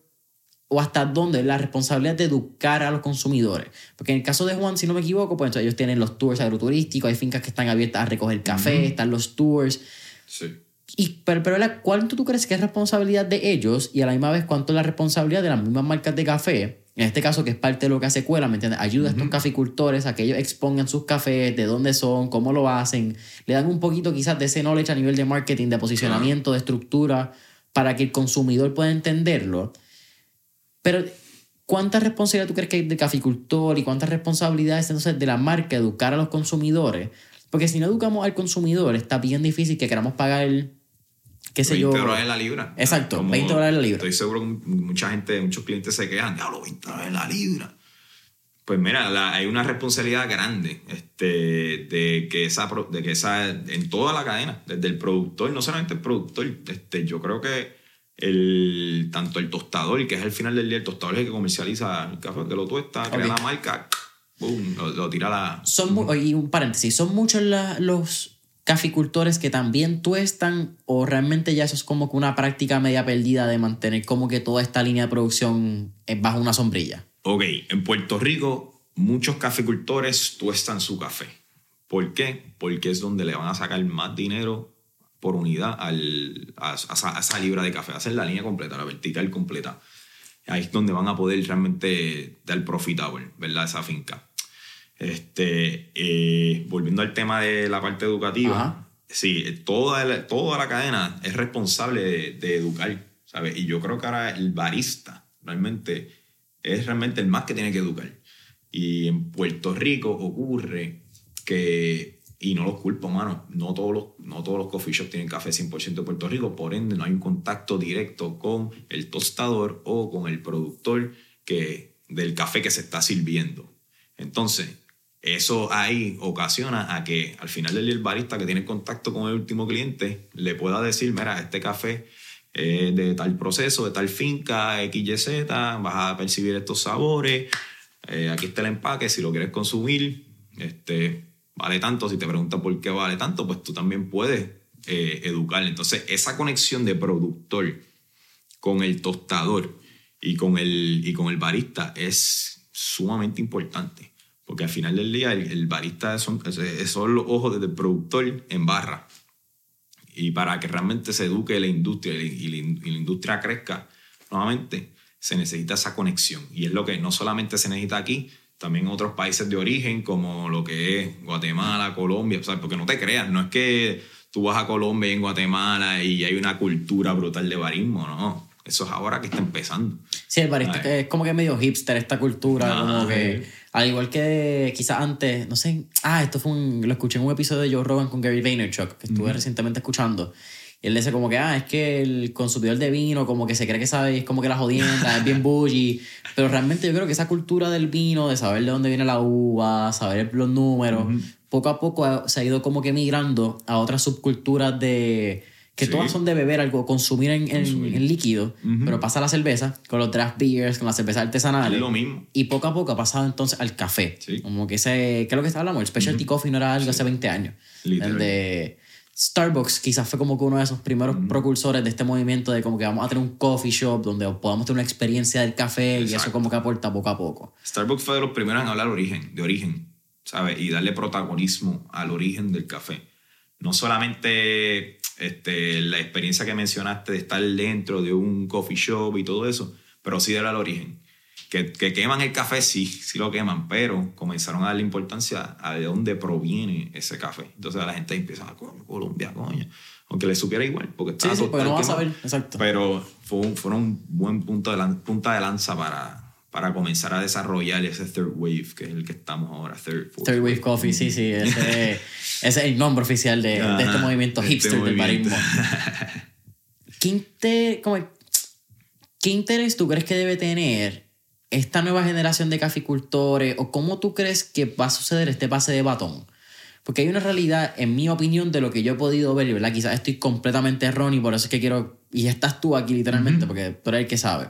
o hasta dónde la responsabilidad de educar a los consumidores? Porque en el caso de Juan, si no me equivoco, pues ellos tienen los tours agroturísticos, hay fincas que están abiertas a recoger café, están los tours. Sí. Y, pero, pero ¿cuánto tú crees que es responsabilidad de ellos y a la misma vez cuánto es la responsabilidad de las mismas marcas de café en este caso, que es parte de lo que hace Cuela, ¿me entiendes? Ayuda a estos caficultores a que ellos expongan sus cafés, de dónde son, cómo lo hacen. Le dan un poquito quizás de ese knowledge a nivel de marketing, de posicionamiento, de estructura, para que el consumidor pueda entenderlo. Pero ¿cuánta responsabilidad tú crees que hay del caficultor y cuántas responsabilidades entonces de la marca educar a los consumidores? Porque si no educamos al consumidor, está bien difícil que queramos pagar el, qué sé 20 yo. dólares la libra. Exacto, Como 20 dólares la libra. Estoy seguro que mucha gente, muchos clientes se quejan, diablo, 20 dólares la libra. Pues mira, la- hay una responsabilidad grande este, de, que esa, de que esa, en toda la cadena, desde el productor, no solamente el productor, este, yo creo que el, tanto el tostador, que es el final del día, el tostador es el que comercializa el café, que lo tuesta, crea la marca, boom, lo, lo tira a la... Son y un paréntesis, ¿son muchos la- los caficultores que también tuestan o realmente ya eso es como que una práctica media perdida de mantener como que toda esta línea de producción eh, bajo una sombrilla? Ok, en Puerto Rico muchos caficultores tuestan su café. ¿Por qué? Porque es donde le van a sacar más dinero por unidad a, a a esa libra de café. Hacer la línea completa, la vertical completa. Ahí es donde van a poder realmente dar profitable, ¿verdad? Esa finca. Este, eh, volviendo al tema de la parte educativa, Ajá. sí, toda la, toda la cadena es responsable de, de educar, ¿sabes? Y yo creo que ahora el barista realmente es realmente el más que tiene que educar. Y en Puerto Rico ocurre que, y no los culpo, mano, no todos los, no todos los coffee shops tienen café 100% de Puerto Rico, por ende no hay un contacto directo con el tostador o con el productor que, del café que se está sirviendo. Entonces, eso ahí ocasiona a que al final el barista que tiene contacto con el último cliente le pueda decir, mira, este café es de tal proceso, de tal finca, XYZ, vas a percibir estos sabores, eh, aquí está el empaque, si lo quieres consumir, este, vale tanto, si te preguntan por qué vale tanto, pues tú también puedes eh, educar. Entonces, esa conexión de productor con el tostador y con el, y con el barista es sumamente importante. Porque al final del día el, el barista son, son los ojos del productor en barra. Y para que realmente se eduque la industria y la, y la industria crezca nuevamente, se necesita esa conexión. Y es lo que no solamente se necesita aquí, también en otros países de origen, como lo que es Guatemala, Colombia. O sea, porque no te creas, no es que tú vas a Colombia y en Guatemala y hay una cultura brutal de barismo, no. Eso es ahora que está empezando. Sí, el barista que es como que medio hipster esta cultura, Ah, como que al igual que quizás antes, no sé, ah, esto fue un, lo escuché en un episodio de Joe Rogan con Gary Vaynerchuk que estuve recientemente escuchando. Y él dice como que, ah, es que el consumidor de vino como que se cree que sabe, es como que la jodienda, es bien bougie. Pero realmente yo creo que esa cultura del vino, de saber de dónde viene la uva, saber los números, poco a poco ha- se ha ido como que migrando a otras subculturas de... Que Sí. todas son de beber algo, consumir en, Consumir. en líquido, pero pasa a la cerveza, con los draft beers, con las cervezas artesanales. Es lo mismo. Y poco a poco ha pasado entonces al café. Sí. Como que ese, ¿qué es lo que está hablando? El specialty coffee no era algo hace 20 años. Literal. Starbucks quizás fue como que uno de esos primeros propulsores de este movimiento de como que vamos a tener un coffee shop donde podamos tener una experiencia del café y eso Exacto. como que aporta poco a poco. Starbucks fue de los primeros en hablar origen, de origen, ¿sabes? Y darle protagonismo al origen del café. No solamente este, la experiencia que mencionaste de estar dentro de un coffee shop y todo eso, pero sí darle al origen. Que, que queman el café, sí, sí lo queman, pero comenzaron a darle importancia a de dónde proviene ese café. Entonces la gente empieza a coño, Colombia, coño. Aunque le supiera igual, porque Sí, estaba sí, porque total no vas a ver, exacto. Pero fue fueron un buen punto de lan- punta de lanza para, para comenzar a desarrollar ese third wave, que es el que estamos ahora. Third, fourth Third Wave Coffee, sí, sí, ese, ese es el nombre oficial de, de este movimiento este hipster del movimiento. barismo. ¿Qué, inte- como- ¿Qué interés tú crees que debe tener esta nueva generación de caficultores o cómo tú crees que va a suceder este pase de batón? Porque hay una realidad, en mi opinión, de lo que yo he podido ver, y ¿verdad? Quizás estoy completamente erróneo y por eso es que quiero, y estás tú aquí literalmente, porque tú eres el que sabe.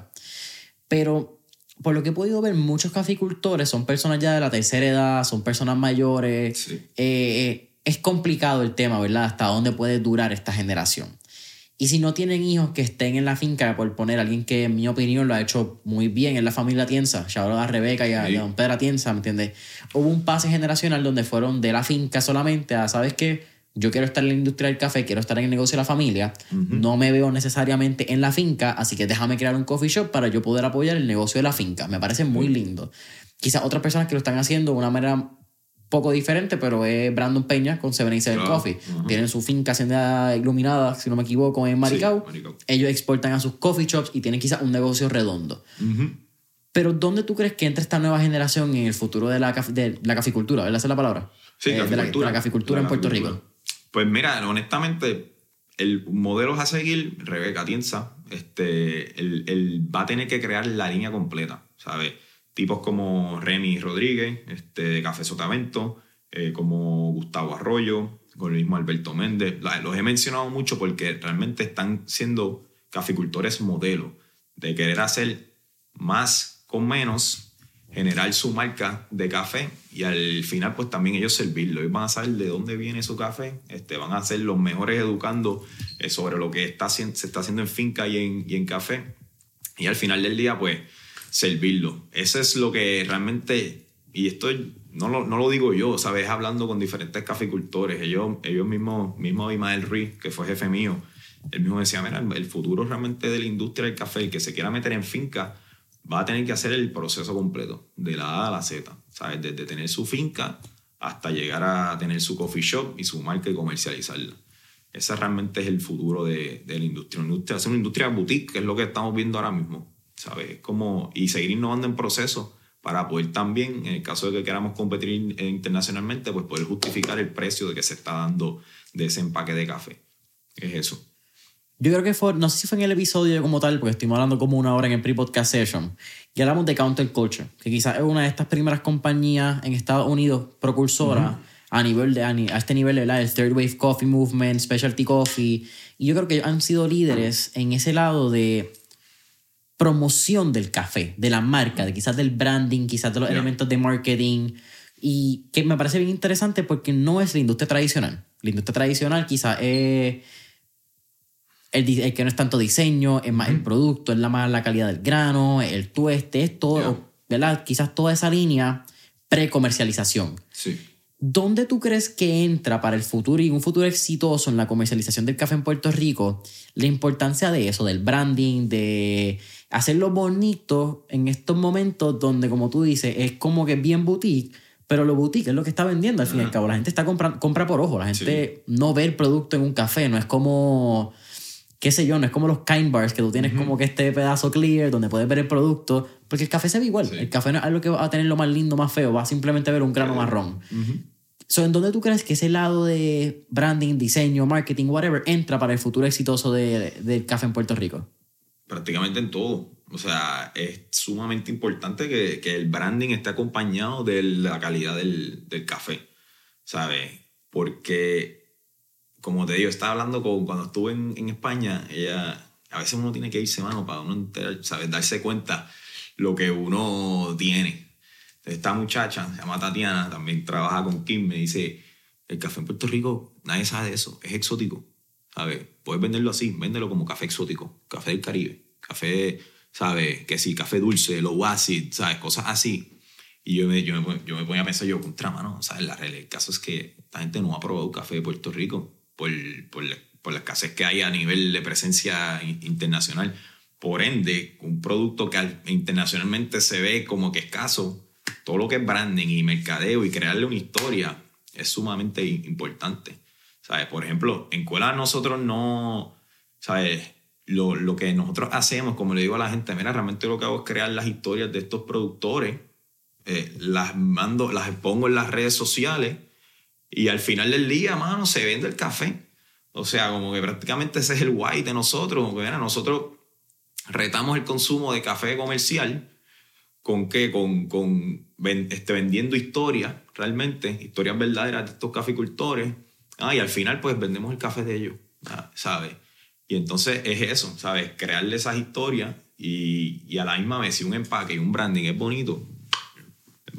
Pero por lo que he podido ver, muchos caficultores son personas ya de la tercera edad, son personas mayores. Sí. Eh, es complicado el tema, ¿verdad? Hasta dónde puede durar esta generación. Y si no tienen hijos que estén en la finca, por poner a alguien que, en mi opinión, lo ha hecho muy bien en la familia Tienza, ya a Rebeca y a, Sí. y a don Pedro Tienza, ¿me entiendes? Hubo un pase generacional donde fueron de la finca solamente a, ¿sabes qué? Yo quiero estar en la industria del café, quiero estar en el negocio de la familia, no me veo necesariamente en la finca, así que déjame crear un coffee shop para yo poder apoyar el negocio de la finca. Me parece muy lindo. Quizás otras personas que lo están haciendo de una manera poco diferente, pero es Brandon Peña con Seven Seven Claro, Coffee. ajá. Tienen su finca hacienda iluminada, si no me equivoco, en Maricao. Maricao. Ellos exportan a sus coffee shops y tienen quizás un negocio redondo. Ujú. Pero ¿dónde tú crees que entra esta nueva generación en el futuro de la, de la caficultura? ¿Verdad? Esa es la palabra. Sí, Eh, de, la, de la caficultura en Puerto Rico. Pues mira, honestamente, el modelo a seguir, Rebeca Tienza, este, él, va a tener que crear la línea completa, ¿sabes? Tipos como Remy Rodríguez, este, Café Sotavento, eh, como Gustavo Arroyo, con el mismo Alberto Méndez. Los he mencionado mucho porque realmente están siendo caficultores modelo de querer hacer más con menos, generar su marca de café y al final pues también ellos servirlo. Ellos van a saber de dónde viene su café, este, van a ser los mejores educando eh, sobre lo que está, se está haciendo en finca y en, y en café. Y al final del día pues servirlo. Eso es lo que realmente, y esto no lo, no lo digo yo, ¿sabes? Hablando con diferentes caficultores, ellos, ellos mismos, mismo Imael Ruiz, que fue jefe mío, él mismo decía, mira, el futuro realmente de la industria del café, el que se quiera meter en finca, va a tener que hacer el proceso completo, de la A a la Z, ¿sabes? Desde tener su finca hasta llegar a tener su coffee shop y su marca y comercializarla. Ese realmente es el futuro de, de la industria. Industria, una industria boutique, que es lo que estamos viendo ahora mismo, ¿sabes? Como, y seguir innovando en procesos para poder también, en el caso de que queramos competir internacionalmente, pues poder justificar el precio de que se está dando de ese empaque de café. Es eso. Yo creo que fue, no sé si fue en el episodio como tal, porque estuvimos hablando como una hora en el pre-podcast session, y hablamos de Counterculture, que quizás es una de estas primeras compañías en Estados Unidos propulsora a nivel de a, este nivel ¿verdad? el Third Wave Coffee Movement, Specialty Coffee, y yo creo que han sido líderes en ese lado de promoción del café, de la marca, de quizás del branding, quizás de los Yeah. elementos de marketing, y que me parece bien interesante porque no es la industria tradicional. La industria tradicional quizás es el, que no es tanto diseño, es más el producto, es la más la calidad del grano, el tueste, es todo, Yeah. ¿verdad? Quizás toda esa línea pre-comercialización. Sí. ¿Dónde tú crees que entra para el futuro y un futuro exitoso en la comercialización del café en Puerto Rico la importancia de eso, del branding, de hacerlo bonito en estos momentos donde, como tú dices, es como que bien boutique, pero lo boutique es lo que está vendiendo al fin y al cabo. La gente está comprando, compra por ojo, la gente no ve el producto en un café, no es como, qué sé yo, no es como los kind bars que tú tienes como que este pedazo clear donde puedes ver el producto, porque el café se ve igual. Sí. El café no es algo que va a tener lo más lindo, más feo, va a simplemente ver un grano marrón. So, ¿En dónde tú crees que ese lado de branding, diseño, marketing, whatever, entra para el futuro exitoso de- del café en Puerto Rico? prácticamente en todo. O sea, es sumamente importante que, que el branding esté acompañado de la calidad del, del café, ¿sabes? Porque, como te digo, estaba hablando con, cuando estuve en, en España, ella, a veces uno tiene que irse, mano, para uno enterar, ¿sabes? Darse cuenta lo que uno tiene. Esta muchacha, se llama Tatiana, también trabaja con Kim, me dice, el café en Puerto Rico, nadie sabe de eso, es exótico. ¿sabes? Puedes venderlo así, véndelo como café exótico, café del Caribe, café, ¿sabes? Que sí, café dulce, low acid, ¿sabes? Cosas así. Y yo me, yo me, yo me ponía a pensar yo, contra, mano, ¿sabes? La realidad, el caso es que esta gente no ha probado café de Puerto Rico por, por, por la escasez que hay a nivel de presencia in- internacional. Por ende, un producto que al- internacionalmente se ve como que escaso, todo lo que es branding y mercadeo y crearle una historia es sumamente importante. ¿Sabes? Por ejemplo, en Cuela nosotros no, ¿sabes? Lo, lo que nosotros hacemos, como le digo a la gente, mira, realmente lo que hago es crear las historias de estos productores, eh, las mando, las expongo en las redes sociales y al final del día, mano, se vende el café. O sea, como que prácticamente ese es el guay de nosotros. que, mira, nosotros retamos el consumo de café comercial con qué, con, con este, vendiendo historias, realmente, historias verdaderas de estos caficultores. Ah, y al final, pues vendemos el café de ellos, ah, ¿sabes? Y entonces es eso, ¿sabes? Crearle esas historias y, y a la misma vez, si un empaque y un branding es bonito,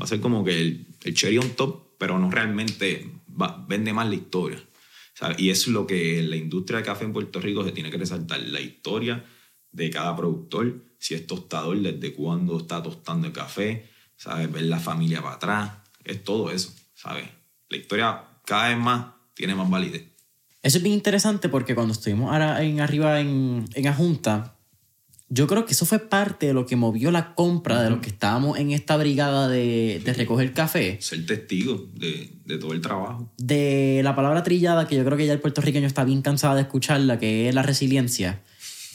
va a ser como que el, el cherry on top, pero no realmente vende más la historia. ¿sabes? Y es lo que la industria del café en Puerto Rico se tiene que resaltar, la historia de cada productor, si es tostador, desde cuándo está tostando el café, ¿sabes? Ver la familia para atrás, es todo eso, ¿sabes? La historia cada vez más tiene más validez. Eso es bien interesante porque cuando estuvimos ahora en, arriba en, en Ajunta, yo creo que eso fue parte de lo que movió la compra de los que estábamos en esta brigada de, de recoger café. Ser testigo de, de todo el trabajo. De la palabra trillada, que yo creo que ya el puertorriqueño está bien cansado de escucharla, que es la resiliencia.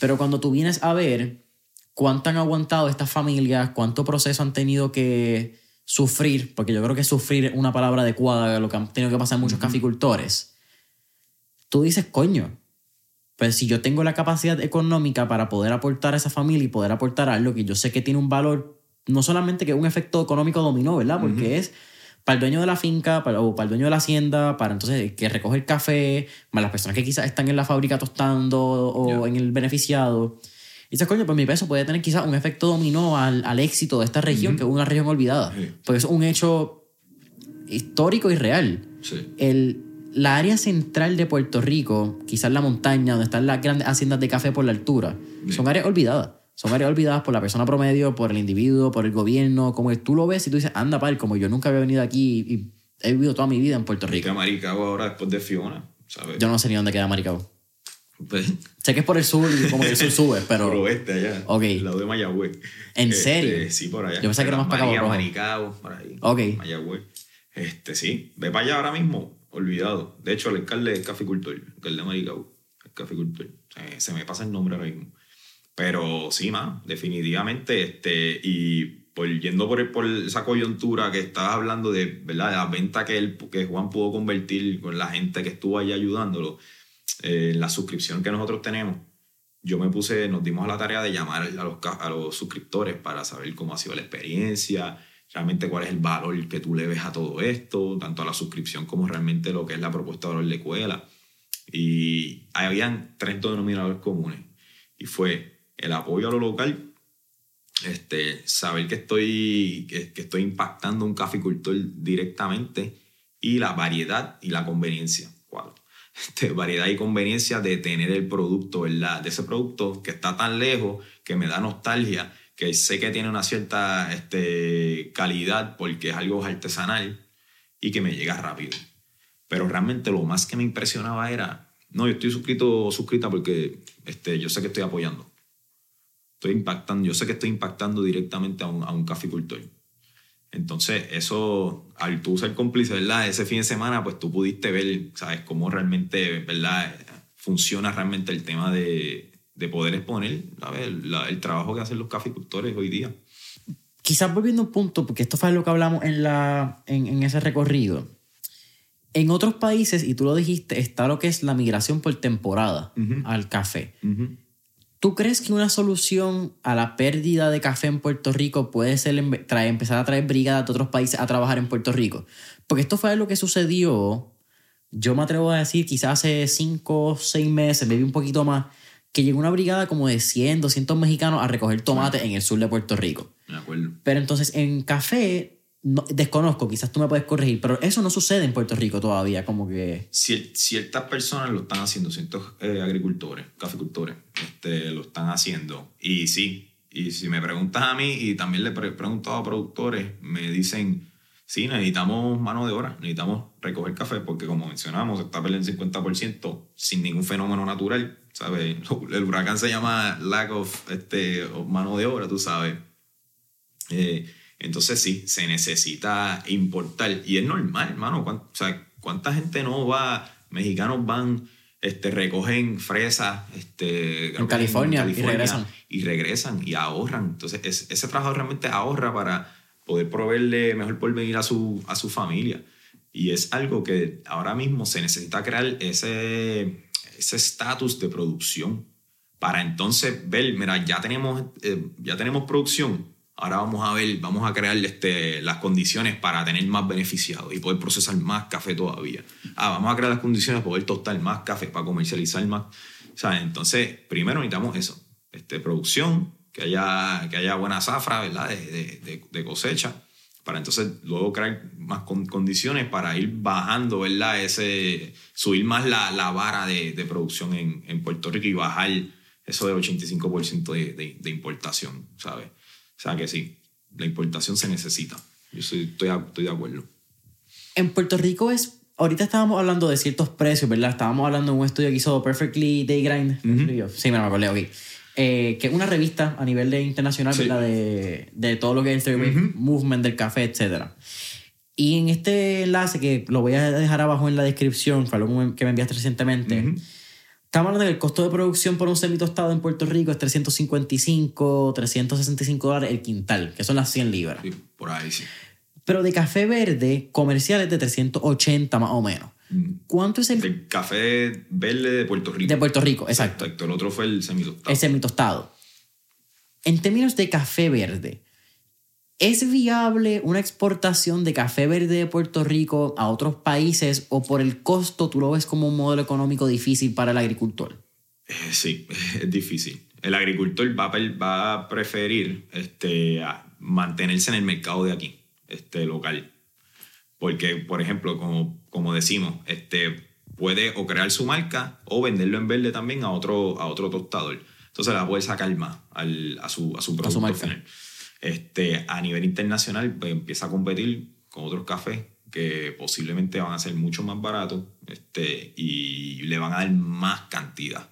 Pero cuando tú vienes a ver cuánto han aguantado estas familias, cuánto proceso han tenido que sufrir, porque yo creo que sufrir es una palabra adecuada, lo que han tenido que pasar muchos caficultores. Tú dices, coño, pues si yo tengo la capacidad económica para poder aportar a esa familia y poder aportar algo que yo sé que tiene un valor, no solamente que es un efecto económico dominó, ¿verdad? Porque es para el dueño de la finca para, o para el dueño de la hacienda, para entonces que recoge el café, para las personas que quizás están en la fábrica tostando o en el beneficiado. Y dices, coño, pues mi peso puede tener quizás un efecto dominó al, al éxito de esta región, que es una región olvidada. Porque es un hecho histórico y real. Sí. El, la área central de Puerto Rico, quizás la montaña, donde están las grandes haciendas de café por la altura, son áreas olvidadas. Son áreas olvidadas por la persona promedio, por el individuo, por el gobierno. Como que tú lo ves y tú dices, anda, pal, como yo nunca había venido aquí y he vivido toda mi vida en Puerto Rico. Maricao ahora después de Fiona, ¿sabes? Yo no sé ni dónde queda Maricao. Pues, sé que es por el sur como que el sur sube, pero. por oeste allá. Ok. Al lado de Mayagüez. ¿En Este, serio? Sí, por allá. Yo pensaba que era más para María, Rojo. Maricao, por ahí. Ok. Mayagüez. Este, sí. Ve para allá ahora mismo. Olvidado. De hecho, el alcalde es caficultor. El alcalde de Maricao. Es caficultor. Se, se me pasa el nombre ahora mismo. Pero sí, más. Definitivamente. Este, y por, yendo por, el- por esa coyuntura que estabas hablando de, ¿verdad? la venta que, él, que Juan pudo convertir con la gente que estuvo allá ayudándolo. eh, la suscripción que nosotros tenemos yo me puse, nos dimos a la tarea de llamar a los, a los suscriptores para saber cómo ha sido la experiencia, realmente cuál es el valor que tú le ves a todo esto, tanto a la suscripción como realmente lo que es la propuesta de valor de escuela. Y habían tres denominadores comunes. Y fue el apoyo a lo local, este, saber que estoy, que, estoy impactando a un caficultor directamente y la variedad y la conveniencia. Cuatro. Este, variedad y conveniencia de tener el producto, ¿verdad? De ese producto que está tan lejos, que me da nostalgia, que sé que tiene una cierta este, calidad porque es algo artesanal y que me llega rápido. Pero realmente lo más que me impresionaba era, no, yo estoy suscrito o suscrita porque este, yo sé que estoy apoyando. Estoy impactando, yo sé que estoy impactando directamente a un, a un caficultor. Entonces, eso, al tú ser cómplice, ¿verdad? Ese fin de semana, pues tú pudiste ver, ¿sabes? Cómo realmente, ¿verdad? Funciona realmente el tema de, de poder exponer, ¿sabes? La- el trabajo que hacen los caficultores hoy día. quizás volviendo a un punto, porque esto fue lo que hablamos en, la, en, en ese recorrido. En otros países, y tú lo dijiste, está lo que es la migración por temporada al café. ¿Tú crees que una solución a la pérdida de café en Puerto Rico puede ser empezar a traer brigadas de otros países a trabajar en Puerto Rico? Porque esto fue lo que sucedió, yo me atrevo a decir, quizás hace cinco o seis meses, maybe un poquito más, que llegó una brigada como de 100, 200 mexicanos a recoger tomates en el sur de Puerto Rico. Me acuerdo. Pero entonces en café, no- desconozco, quizás tú me puedes corregir, pero eso no sucede en Puerto Rico todavía, como que... Cier- ciertas personas lo están haciendo, ciertos eh, agricultores, caficultores, este, lo están haciendo. Y sí, y si me preguntas a mí, y también le he pre- preguntado a productores, me dicen, sí, necesitamos mano de obra, necesitamos recoger café, porque como mencionamos, se está perdiendo el 50% sin ningún fenómeno natural, ¿sabes? El huracán se llama lack of, este, of mano de obra, tú sabes. Eh, entonces sí, se necesita importar. Y es normal, hermano. ¿Cuán- O sea, ¿cuánta gente no va? Mexicanos van, este, recogen fresas este, que California, y regresan. Y regresan y ahorran. Entonces, es- ese trabajo realmente ahorra para poder proveerle mejor porvenir a su, a su familia. Y es algo que ahora mismo se necesita crear ese ese estatus de producción para entonces ver, mira, ya tenemos, eh, ya tenemos producción, ahora vamos a ver, vamos a crear este, las condiciones para tener más beneficiados y poder procesar más café todavía. Ah, vamos a crear las condiciones para poder tostar más café, para comercializar más. Sea, entonces, primero necesitamos eso, este, producción, que haya, que haya buena zafra, ¿verdad? De- de- de cosecha, para entonces luego crear más con- condiciones para ir bajando, ¿verdad? Ese, subir más la, la vara de, de producción en, en Puerto Rico y bajar eso del 85% de, de, de importación, ¿sabes? O sea que sí, la importación se necesita. Yo soy- estoy, estoy de acuerdo. En Puerto Rico es. Ahorita estábamos hablando de ciertos precios, ¿verdad? Estábamos hablando de un estudio que hizo Perfectly Day Grind. Sí, me lo acordé, ok. Eh, que es una revista a nivel de internacional, Sí. ¿verdad? De, de todo lo que es el third wave movement del café, etc. Y en este enlace, que lo voy a dejar abajo en la descripción, fue algo que me enviaste recientemente, Estamos hablando de que el costo de producción por un semitostado en Puerto Rico es 355, 365 dólares el quintal, que son las 100 libras. Sí, por ahí sí. Pero de café verde, comercial es de 380 más o menos. ¿Cuánto es el El café verde de Puerto Rico. de Puerto Rico? Exacto. Exacto. El otro fue el semitostado. El semitostado. En términos de café verde, ¿es viable una exportación de café verde de Puerto Rico a otros países o por el costo tú lo ves como un modelo económico difícil para el agricultor? Eh, sí, es difícil. El agricultor va a, per- va a preferir este, a mantenerse en el mercado de aquí, este, local. Porque, por ejemplo, como, como decimos, este, puede o crear su marca o venderlo en verde también a otro, a otro tostador. Entonces la puede sacar más al- a, su, a su producto marca. final. Este, a nivel internacional, pues, empieza a competir con otros cafés que posiblemente van a ser mucho más baratos este, y le van a dar más cantidad.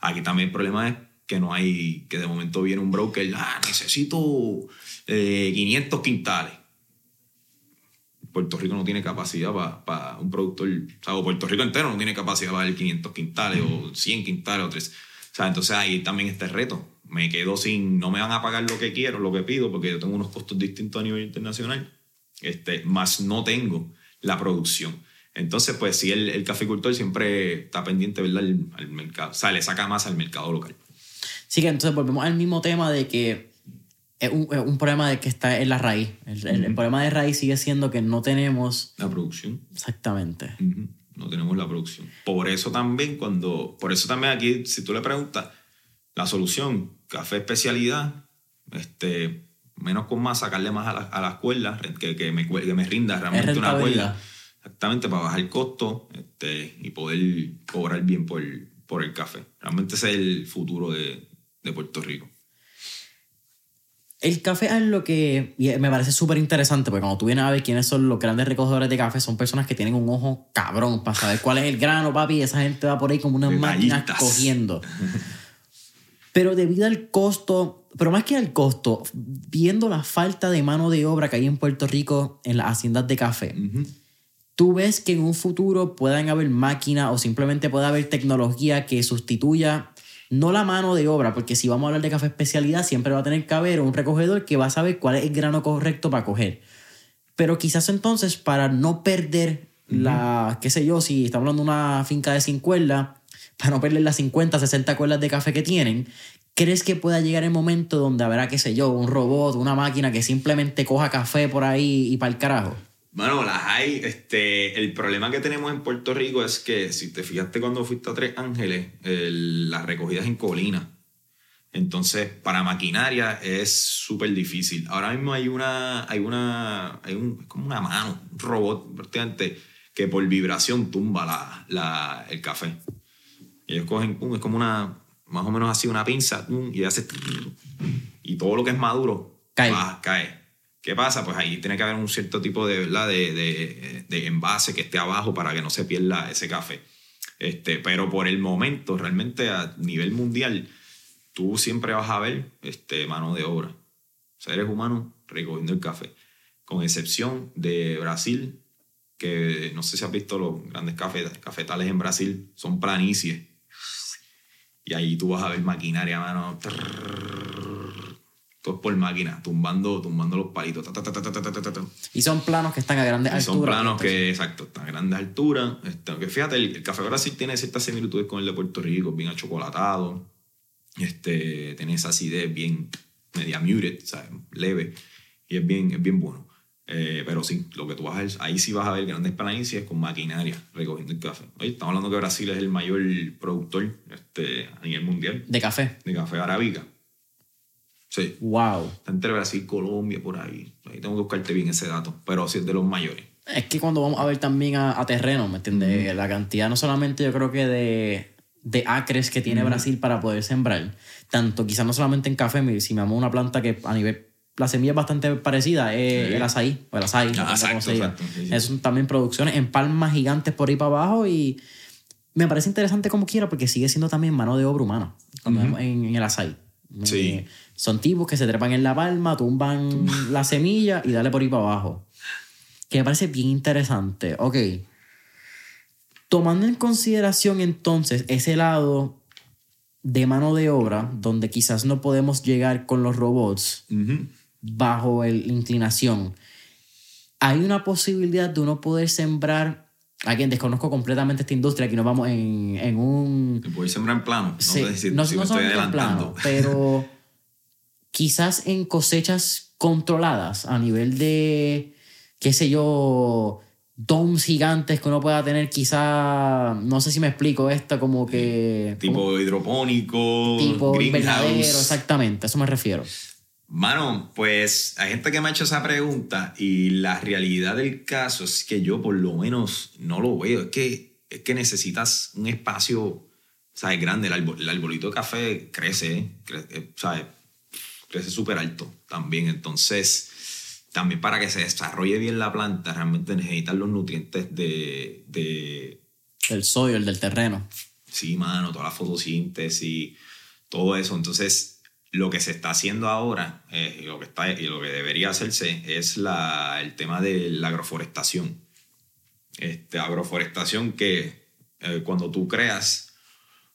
Aquí también el problema es que no hay, que de momento viene un broker, ah, necesito eh, 500 quintales. Puerto Rico no tiene capacidad para un productor, o sea, o Puerto Rico entero no tiene capacidad para dar 500 quintales o 100 quintales o 3. O sea, entonces ahí también está el reto. Me quedo sin, no me van a pagar lo que quiero, lo que pido, porque yo tengo unos costos distintos a nivel internacional, este, más no tengo la producción. Entonces, pues sí, el, el caficultor siempre está pendiente, ¿verdad? Al, al mercado, o sea, le saca más al mercado local. Sí que entonces volvemos al mismo tema de que es un, es un problema de que está en la raíz. El, problema de raíz sigue siendo que no tenemos La producción. exactamente. No tenemos la producción. Por eso también cuando, por eso también aquí, si tú le preguntas, la solución, café especialidad, este, menos con más, sacarle más a, la- a las cuerdas, que, que, me, que me rinda realmente una cuerda. Exactamente, para bajar el costo este, y poder cobrar bien por, por el café. Realmente ese es el futuro de, de Puerto Rico. El café es lo que me parece súper interesante, porque cuando tú vienes a ver quiénes son los grandes recogedores de café, son personas que tienen un ojo cabrón para saber cuál es el grano, papi, y esa gente va por ahí como unas máquinas cogiendo. Pero debido al costo, pero más que al costo, viendo la falta de mano de obra que hay en Puerto Rico en las haciendas de café. ¿tú ves que en un futuro puedan haber máquinas o simplemente pueda haber tecnología que sustituya no la mano de obra? Porque si vamos a hablar de café especialidad, siempre va a tener que haber un recogedor que va a saber cuál es el grano correcto para coger. Pero quizás entonces para no perder la, qué sé yo, si estamos hablando de una finca de 100 cuerdas, para no perder las 50, 60 cuerdas de café que tienen, ¿crees que pueda llegar el momento donde habrá, qué sé yo, un robot, una máquina que simplemente coja café por ahí y para el carajo? Bueno, las hay. Este, el problema que tenemos en Puerto Rico es que, si te fijaste cuando fuiste a Tres Ángeles, el- las recogidas en colina. Entonces, para maquinaria es súper difícil. Ahora mismo hay una, hay una, hay un, es como una mano, un robot prácticamente, que por vibración tumba la, la- el café. Ellos cogen, es como una, más o menos así, una pinza, y hace, y todo lo que es maduro Cae. va, cae. ¿Qué pasa? Pues ahí tiene que haber un cierto tipo de, ¿verdad? de, de, de envase que esté abajo para que no se pierda ese café. Este, pero por el momento, realmente a nivel mundial, tú siempre vas a ver este, mano de obra. Seres humanos recogiendo el café. Con excepción de Brasil, que no sé si has visto los grandes cafetales en Brasil, son planicies. Y ahí tú vas a ver maquinaria, mano todo por máquina, tumbando, tumbando los palitos. Ta, ta, ta, y son planos que están a grandes y alturas. Son planos que, exacto, están a grandes alturas. Este, que fíjate, el, el, café Brasil tiene ciertas similitudes con el de Puerto Rico, bien achocolatado. Este, tiene esa acidez bien media muted, ¿sabes? leve. Y es bien, es bien bueno. Eh, pero sí, lo que tú vas a ver, ahí sí vas a ver grandes planicies con maquinaria recogiendo el café. Oye, estamos hablando que Brasil es el mayor productor este, a nivel mundial. ¿De café? De café arábica. Sí. Wow. Está entre Brasil y Colombia, por ahí. Ahí tengo que buscarte bien ese dato. Pero sí es de los mayores. Es que cuando vamos a ver también a, a terreno, ¿me entiendes? La cantidad no solamente yo creo que de, de acres que tiene Brasil para poder sembrar, tanto quizás no solamente en café, si me amo una planta que a nivel, la semilla es bastante parecida, es Sí. el azaí, o el azaí, Ah, exacto, exacto, sí, sí. Son también producciones en palmas gigantes por ahí para abajo y me parece interesante como quiera porque sigue siendo también mano de obra humana cuando vemos en, en el azaí. Sí. Son tipos que se trepan en la palma, tumban la semilla y dale por ahí para abajo. Que me parece bien interesante. Ok. Tomando en consideración entonces ese lado de mano de obra, donde quizás no podemos llegar con los robots bajo el- la inclinación, hay una posibilidad de uno poder sembrar, a quien desconozco completamente esta industria, aquí nos vamos en, en un... Te puedes sembrar en plano. No Sí, sé si, no, si no me estoy solamente en adelantando. plano, pero quizás en cosechas controladas a nivel de, qué sé yo, domes gigantes que uno pueda tener quizá, no sé si me explico esto, como que... Tipo hidropónico, tipo greenhouse. exactamente, a eso me refiero. Mano, pues hay gente que me ha hecho esa pregunta y la realidad del caso es que yo por lo menos no lo veo. Es que, es que necesitas un espacio, ¿sabes? Grande. El, árbol- el arbolito de café crece, ¿eh? Cre- eh, ¿sabes? Crece súper alto también. Entonces, también para que se desarrolle bien la planta, realmente necesitas los nutrientes de, de El sodio, el del terreno. Sí, mano, toda la fotosíntesis, todo eso. Entonces, lo que se está haciendo ahora eh, y, lo que está, y lo que debería hacerse es la, el tema de la agroforestación. Este, agroforestación que eh, cuando tú creas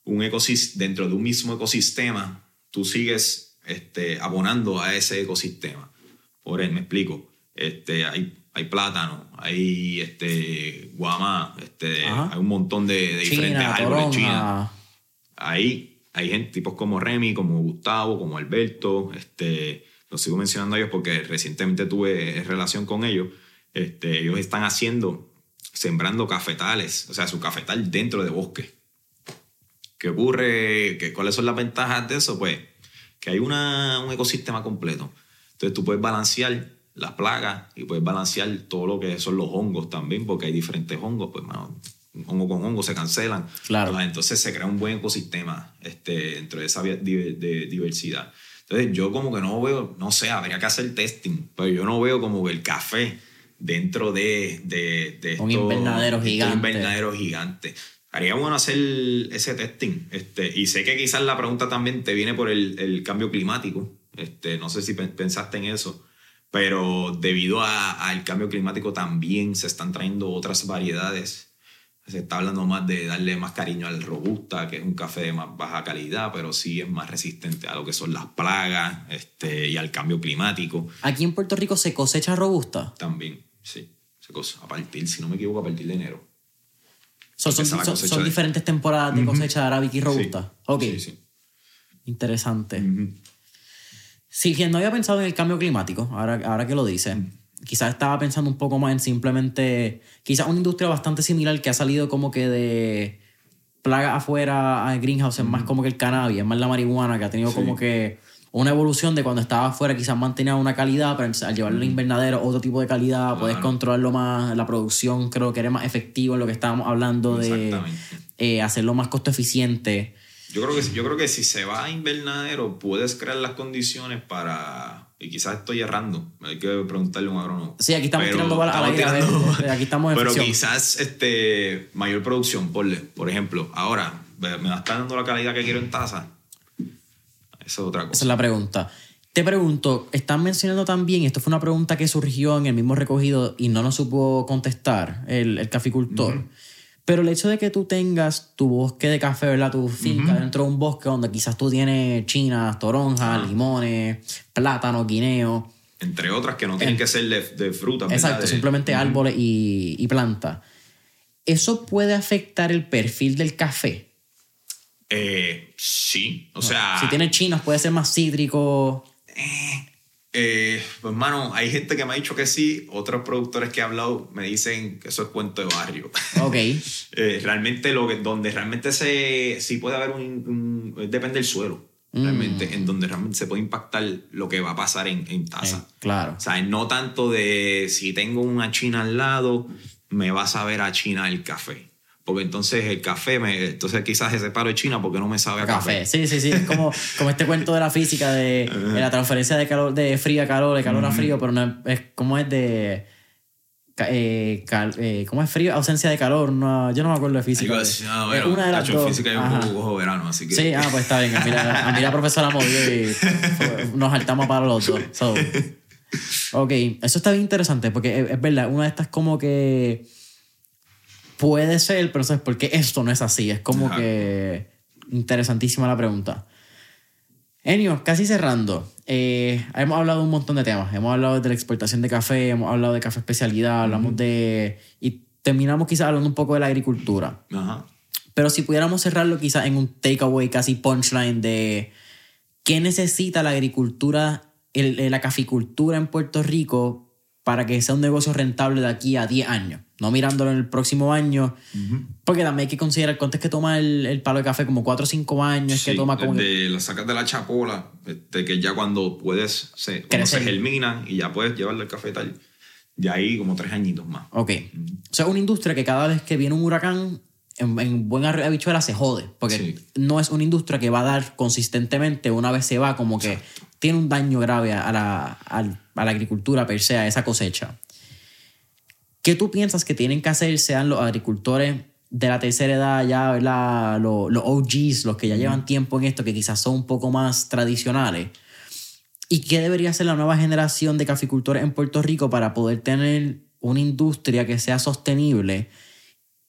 un ecosistema, dentro de un mismo ecosistema, tú sigues este, abonando a ese ecosistema. Por él, me explico. Este, hay, hay plátano, hay este, guama, este, Ajá. hay un montón de, de diferentes China, árboles chinos toronja. ahí hay gente, tipos como Remy, como Gustavo, como Alberto, este, los sigo mencionando a ellos porque recientemente tuve relación con ellos. Este, ellos están haciendo, sembrando cafetales, o sea, su cafetal dentro de bosque. ¿Qué ocurre? ¿Qué, ¿Cuáles son las ventajas de eso? Pues que hay una, un ecosistema completo. Entonces tú puedes balancear las plagas y puedes balancear todo lo que son los hongos también, porque hay diferentes hongos, pues mano, hongo con hongo se cancelan. Claro. Entonces se crea un buen ecosistema este, dentro de esa de diversidad. Entonces yo como que no veo, no sé, habría que hacer testing, pero yo no veo como el café dentro de, de, de Un estos- invernadero de estos gigante. Haría bueno hacer ese testing. Este, y sé que quizás la pregunta también te viene por el, el cambio climático. Este, no sé si pen- pensaste en eso. Pero debido a- al cambio climático también se están trayendo otras variedades. Se está hablando más de darle más cariño al robusta, que es un café de más baja calidad, pero sí es más resistente a lo que son las plagas este, y al cambio climático Aquí en Puerto Rico se cosecha robusta. también. Sí, esa cosa. A partir, si no me equivoco, a partir de enero. Son, son- de- diferentes temporadas de cosecha de y robusta. Sí, Ok, Sí, sí. interesante. Ujú. Sí, que no había pensado en el cambio climático, ahora, ahora que lo dice. Quizás estaba pensando un poco más en simplemente, quizás una industria bastante similar que ha salido como que de plaga afuera a greenhouse, es más como que el cannabis, es más la marihuana, que ha tenido como que una evolución de cuando estaba afuera quizás mantenía una calidad, pero al llevarlo al invernadero otro tipo de calidad, puedes Claro. controlarlo más, la producción creo que era más efectivo en lo que estábamos hablando de eh, hacerlo más costo eficiente. Yo creo, que, si- yo creo que si se va a invernadero, puedes crear las condiciones para. Y quizás estoy errando. Hay que preguntarle a un agrónomo. Sí, aquí estamos Pero tirando balas a ver, tirando- eh, aquí estamos en Pero ficción. quizás este, mayor producción, por, por ejemplo, ahora, ¿me me está dando la calidad que quiero en taza? Eso es otra Esa cosa. es la pregunta. Te pregunto, están mencionando también, esto fue una pregunta que surgió en el mismo recogido y no nos supo contestar el, el caficultor. Pero el hecho de que tú tengas tu bosque de café, ¿verdad? Tu finca dentro de un bosque donde quizás tú tienes chinas, toronjas, limones, plátanos, guineos. Entre otras que no tienen que ser de, de fruta. Exacto, De- simplemente árboles y, y plantas. ¿Eso puede afectar el perfil del café? Eh, sí, o sea. Si tiene chinas, puede ser más cítrico. Eh, pues, mano, hay gente que me ha dicho que sí, otros productores que he hablado me dicen que eso es cuento de barrio. Ok. Eh, realmente, lo que, donde realmente se, sí puede haber un, un- Depende del suelo, realmente, en donde realmente se puede impactar lo que va a pasar en, en taza. Eh, claro. O sea, no tanto de si tengo una china al lado, me va a saber a china el café. Porque entonces el café, me, entonces quizás ese paro de China porque no me sabe a café. café. Sí, sí, sí. Es como, como este cuento de la física de, de la transferencia de calor de frío a calor, de calor a frío, pero no es, como es de. eh, cal- eh, ¿Cómo es frío? Ausencia de calor. No, yo no me acuerdo de física. Digo, de- sí, no, es bueno, una de las dos. física yo un poco verano, así que... Sí, ah, pues está bien. A mí la, a mí la profesora movió y nos saltamos para los dos. So, ok, eso está bien interesante porque es, es verdad, una de estas como que puede ser, pero ¿sabes por qué esto no es así? Es como que interesantísima la pregunta. Enio, casi cerrando, eh, hemos hablado de un montón de temas. Hemos hablado de la exportación de café, hemos hablado de café especialidad, hablamos de... Y terminamos quizás hablando un poco de la agricultura. Ajá. Pero si pudiéramos cerrarlo quizás en un takeaway casi punchline de qué necesita la agricultura, el- la caficultura en Puerto Rico para que sea un negocio rentable de aquí a 10 años. No mirándolo en el próximo año, porque también hay que considerar cuánto es que toma el, el palo de café, como 4 o 5 años, es que Sí, toma como... que- desde la sacas de la chapola, este, que ya cuando puedes, se, cuando se germinan y ya puedes llevarlo al cafetal, ya ahí como tres añitos más. Ok. O sea, una industria que cada vez que viene un huracán, en, en buen arroyo de habichuela se jode. Porque Sí. no es una industria que va a dar consistentemente, una vez se va, como que tiene un daño grave a la, a la agricultura per se, a esa cosecha. ¿Qué tú piensas que tienen que hacer sean los agricultores de la tercera edad ya, ¿verdad? Los, los OGs, los que ya llevan tiempo en esto, que quizás son un poco más tradicionales? ¿Y qué debería hacer la nueva generación de caficultores en Puerto Rico para poder tener una industria que sea sostenible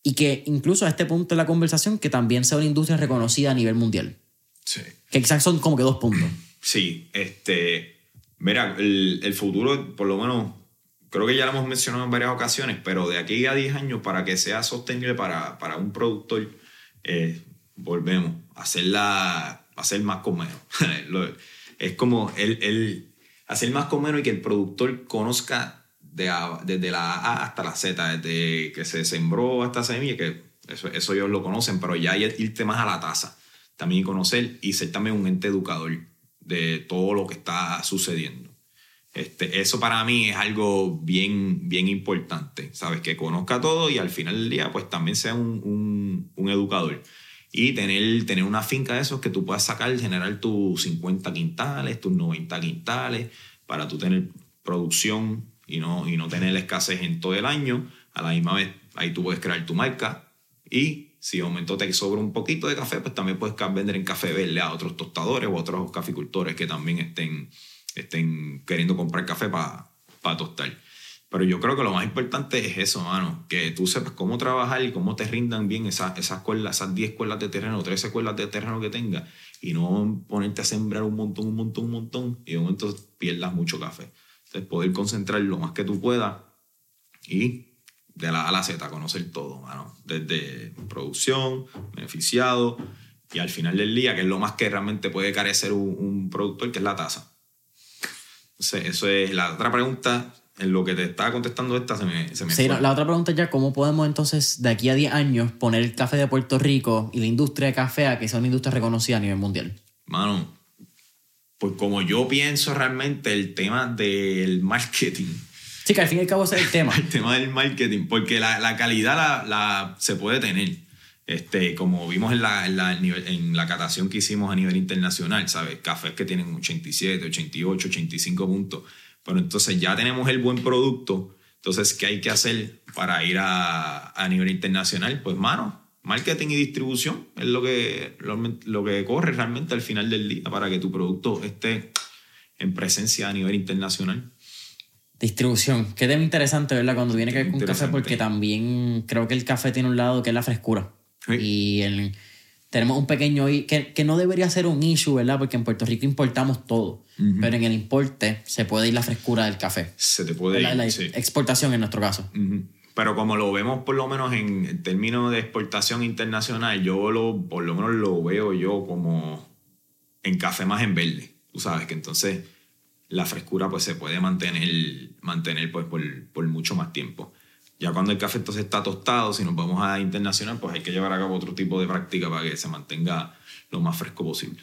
y que incluso a este punto de la conversación que también sea una industria reconocida a nivel mundial? Sí. Que quizás son como que dos puntos. Sí, este. Mira, el, el futuro, por lo menos, creo que ya lo hemos mencionado en varias ocasiones, pero de aquí a 10 años, para que sea sostenible para, para un productor, eh, volvemos a hacerla, hacer más con menos. Es como el, el hacer más con menos y que el productor conozca de desde la A hasta la Z, desde que se sembró hasta semilla, que eso, eso ellos lo conocen, pero ya irte más a la tasa también conocer y ser también un ente educador de todo lo que está sucediendo. Este, eso para mí es algo bien, bien importante, ¿sabes? Que conozca todo y al final del día pues también sea un, un- un educador. Y tener, tener una finca de esos que tú puedas sacar, generar tus 50 quintales, tus 90 quintales, para tú tener producción y no, y no tener escasez en todo el año. A la misma vez, ahí tú puedes crear tu marca y si de momento te sobra un poquito de café, pues también puedes vender en café verde a otros tostadores o a otros caficultores que también estén, estén queriendo comprar café para tostar. Pero yo creo que lo más importante es eso, mano, que tú sepas cómo trabajar y cómo te rindan bien esas, esas cuerdas, esas 10 cuerdas de terreno, 13 cuerdas de terreno que tengas y no ponerte a sembrar un montón, un montón, un montón y de momento pierdas mucho café. Entonces, poder concentrar lo más que tú puedas y de la A a la Z, conocer todo, mano. Desde producción, beneficiado y al final del día, que es lo más que realmente puede carecer un, un productor, que es la tasa. Entonces, eso es la otra pregunta. En lo que te estaba contestando esta se me, se me Sí, no, la otra pregunta es ya, ¿cómo podemos entonces de aquí a 10 años poner el café de Puerto Rico y la industria de café a que sea una industria reconocida a nivel mundial? Mano, pues como yo pienso realmente el tema del marketing, Sí, que al fin y al cabo ese es el tema. el tema del marketing, porque la, la calidad la, la- se puede tener. Este, como vimos en la, en, la, en la catación que hicimos a nivel internacional, ¿sabes? Cafés que tienen 87, 88, 85 puntos. Pero entonces ya tenemos el buen producto. Entonces, ¿qué hay que hacer para ir a, a nivel internacional? Pues, mano, marketing y distribución es lo que, lo, lo que corre realmente al final del día para que tu producto esté en presencia a nivel internacional. Distribución. Qué tema interesante, ¿verdad? Cuando viene que ver con café, porque también creo que el café tiene un lado que es la frescura. Sí. Y el- tenemos un pequeño... Que, que no debería ser un issue, ¿verdad? Porque en Puerto Rico importamos todo. Pero en el importe se puede ir la frescura del café. Se te puede ir, la sí. exportación en nuestro caso. Pero como lo vemos por lo menos en términos de exportación internacional, yo lo, por lo menos lo veo yo como en café más en verde. Tú sabes que entonces la frescura pues se puede mantener, mantener pues por, mucho más tiempo. Ya cuando el café entonces está tostado, si nos vamos a internacional, pues hay que llevar a cabo otro tipo de práctica para que se mantenga lo más fresco posible.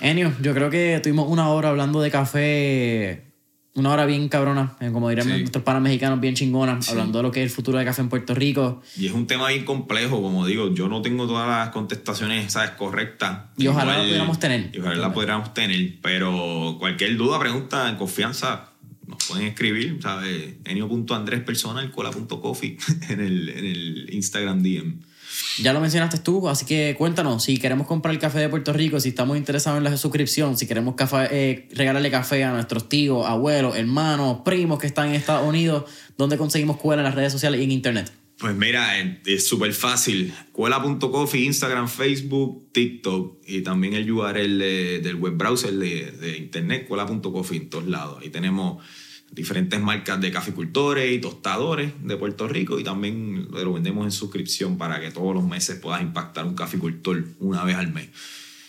Enio, yo creo que tuvimos una hora hablando de café, una hora bien cabrona, eh, como dirían Sí. nuestros panas mexicanos, bien chingona, hablando de lo que es el futuro del café en Puerto Rico. Y es un tema bien complejo, como digo, yo no tengo todas las contestaciones, ¿sabes? Correctas. Y ojalá la pudiéramos tener. Y ojalá la pudiéramos tener, pero cualquier duda, pregunta, en confianza, nos pueden escribir, ¿sabes? enio.andrespersonalcola.coffee en el, en el Instagram DM. Ya lo mencionaste tú, así que cuéntanos si queremos comprar el café de Puerto Rico, si estamos interesados en la suscripción, si queremos café, eh, regalarle café a nuestros tíos, abuelos, hermanos, primos que están en Estados Unidos, ¿dónde conseguimos cuela en las redes sociales y en internet? Pues mira, es súper fácil. Cuela.coffee, Instagram, Facebook, TikTok y también el URL del web browser de, de internet, cuela.coffee en todos lados. Ahí tenemos diferentes marcas de caficultores y tostadores de Puerto Rico y también lo vendemos en suscripción para que todos los meses puedas impactar un caficultor una vez al mes.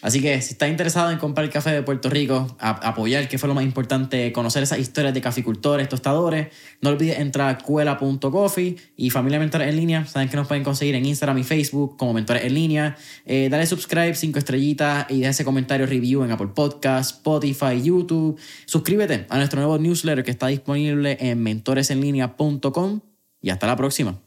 Así que si estás interesado en comprar café de Puerto Rico, apoyar, que fue lo más importante, conocer esas historias de caficultores, tostadores, no olvides entrar a cuela.coffee y Familia Mentores en línea. Saben que nos pueden conseguir en Instagram y Facebook como Mentores en línea. Eh, dale subscribe, cinco estrellitas y deja ese comentario review en Apple Podcast, Spotify, YouTube. Suscríbete a nuestro nuevo newsletter que está disponible en mentoresenlinea.com y hasta la próxima.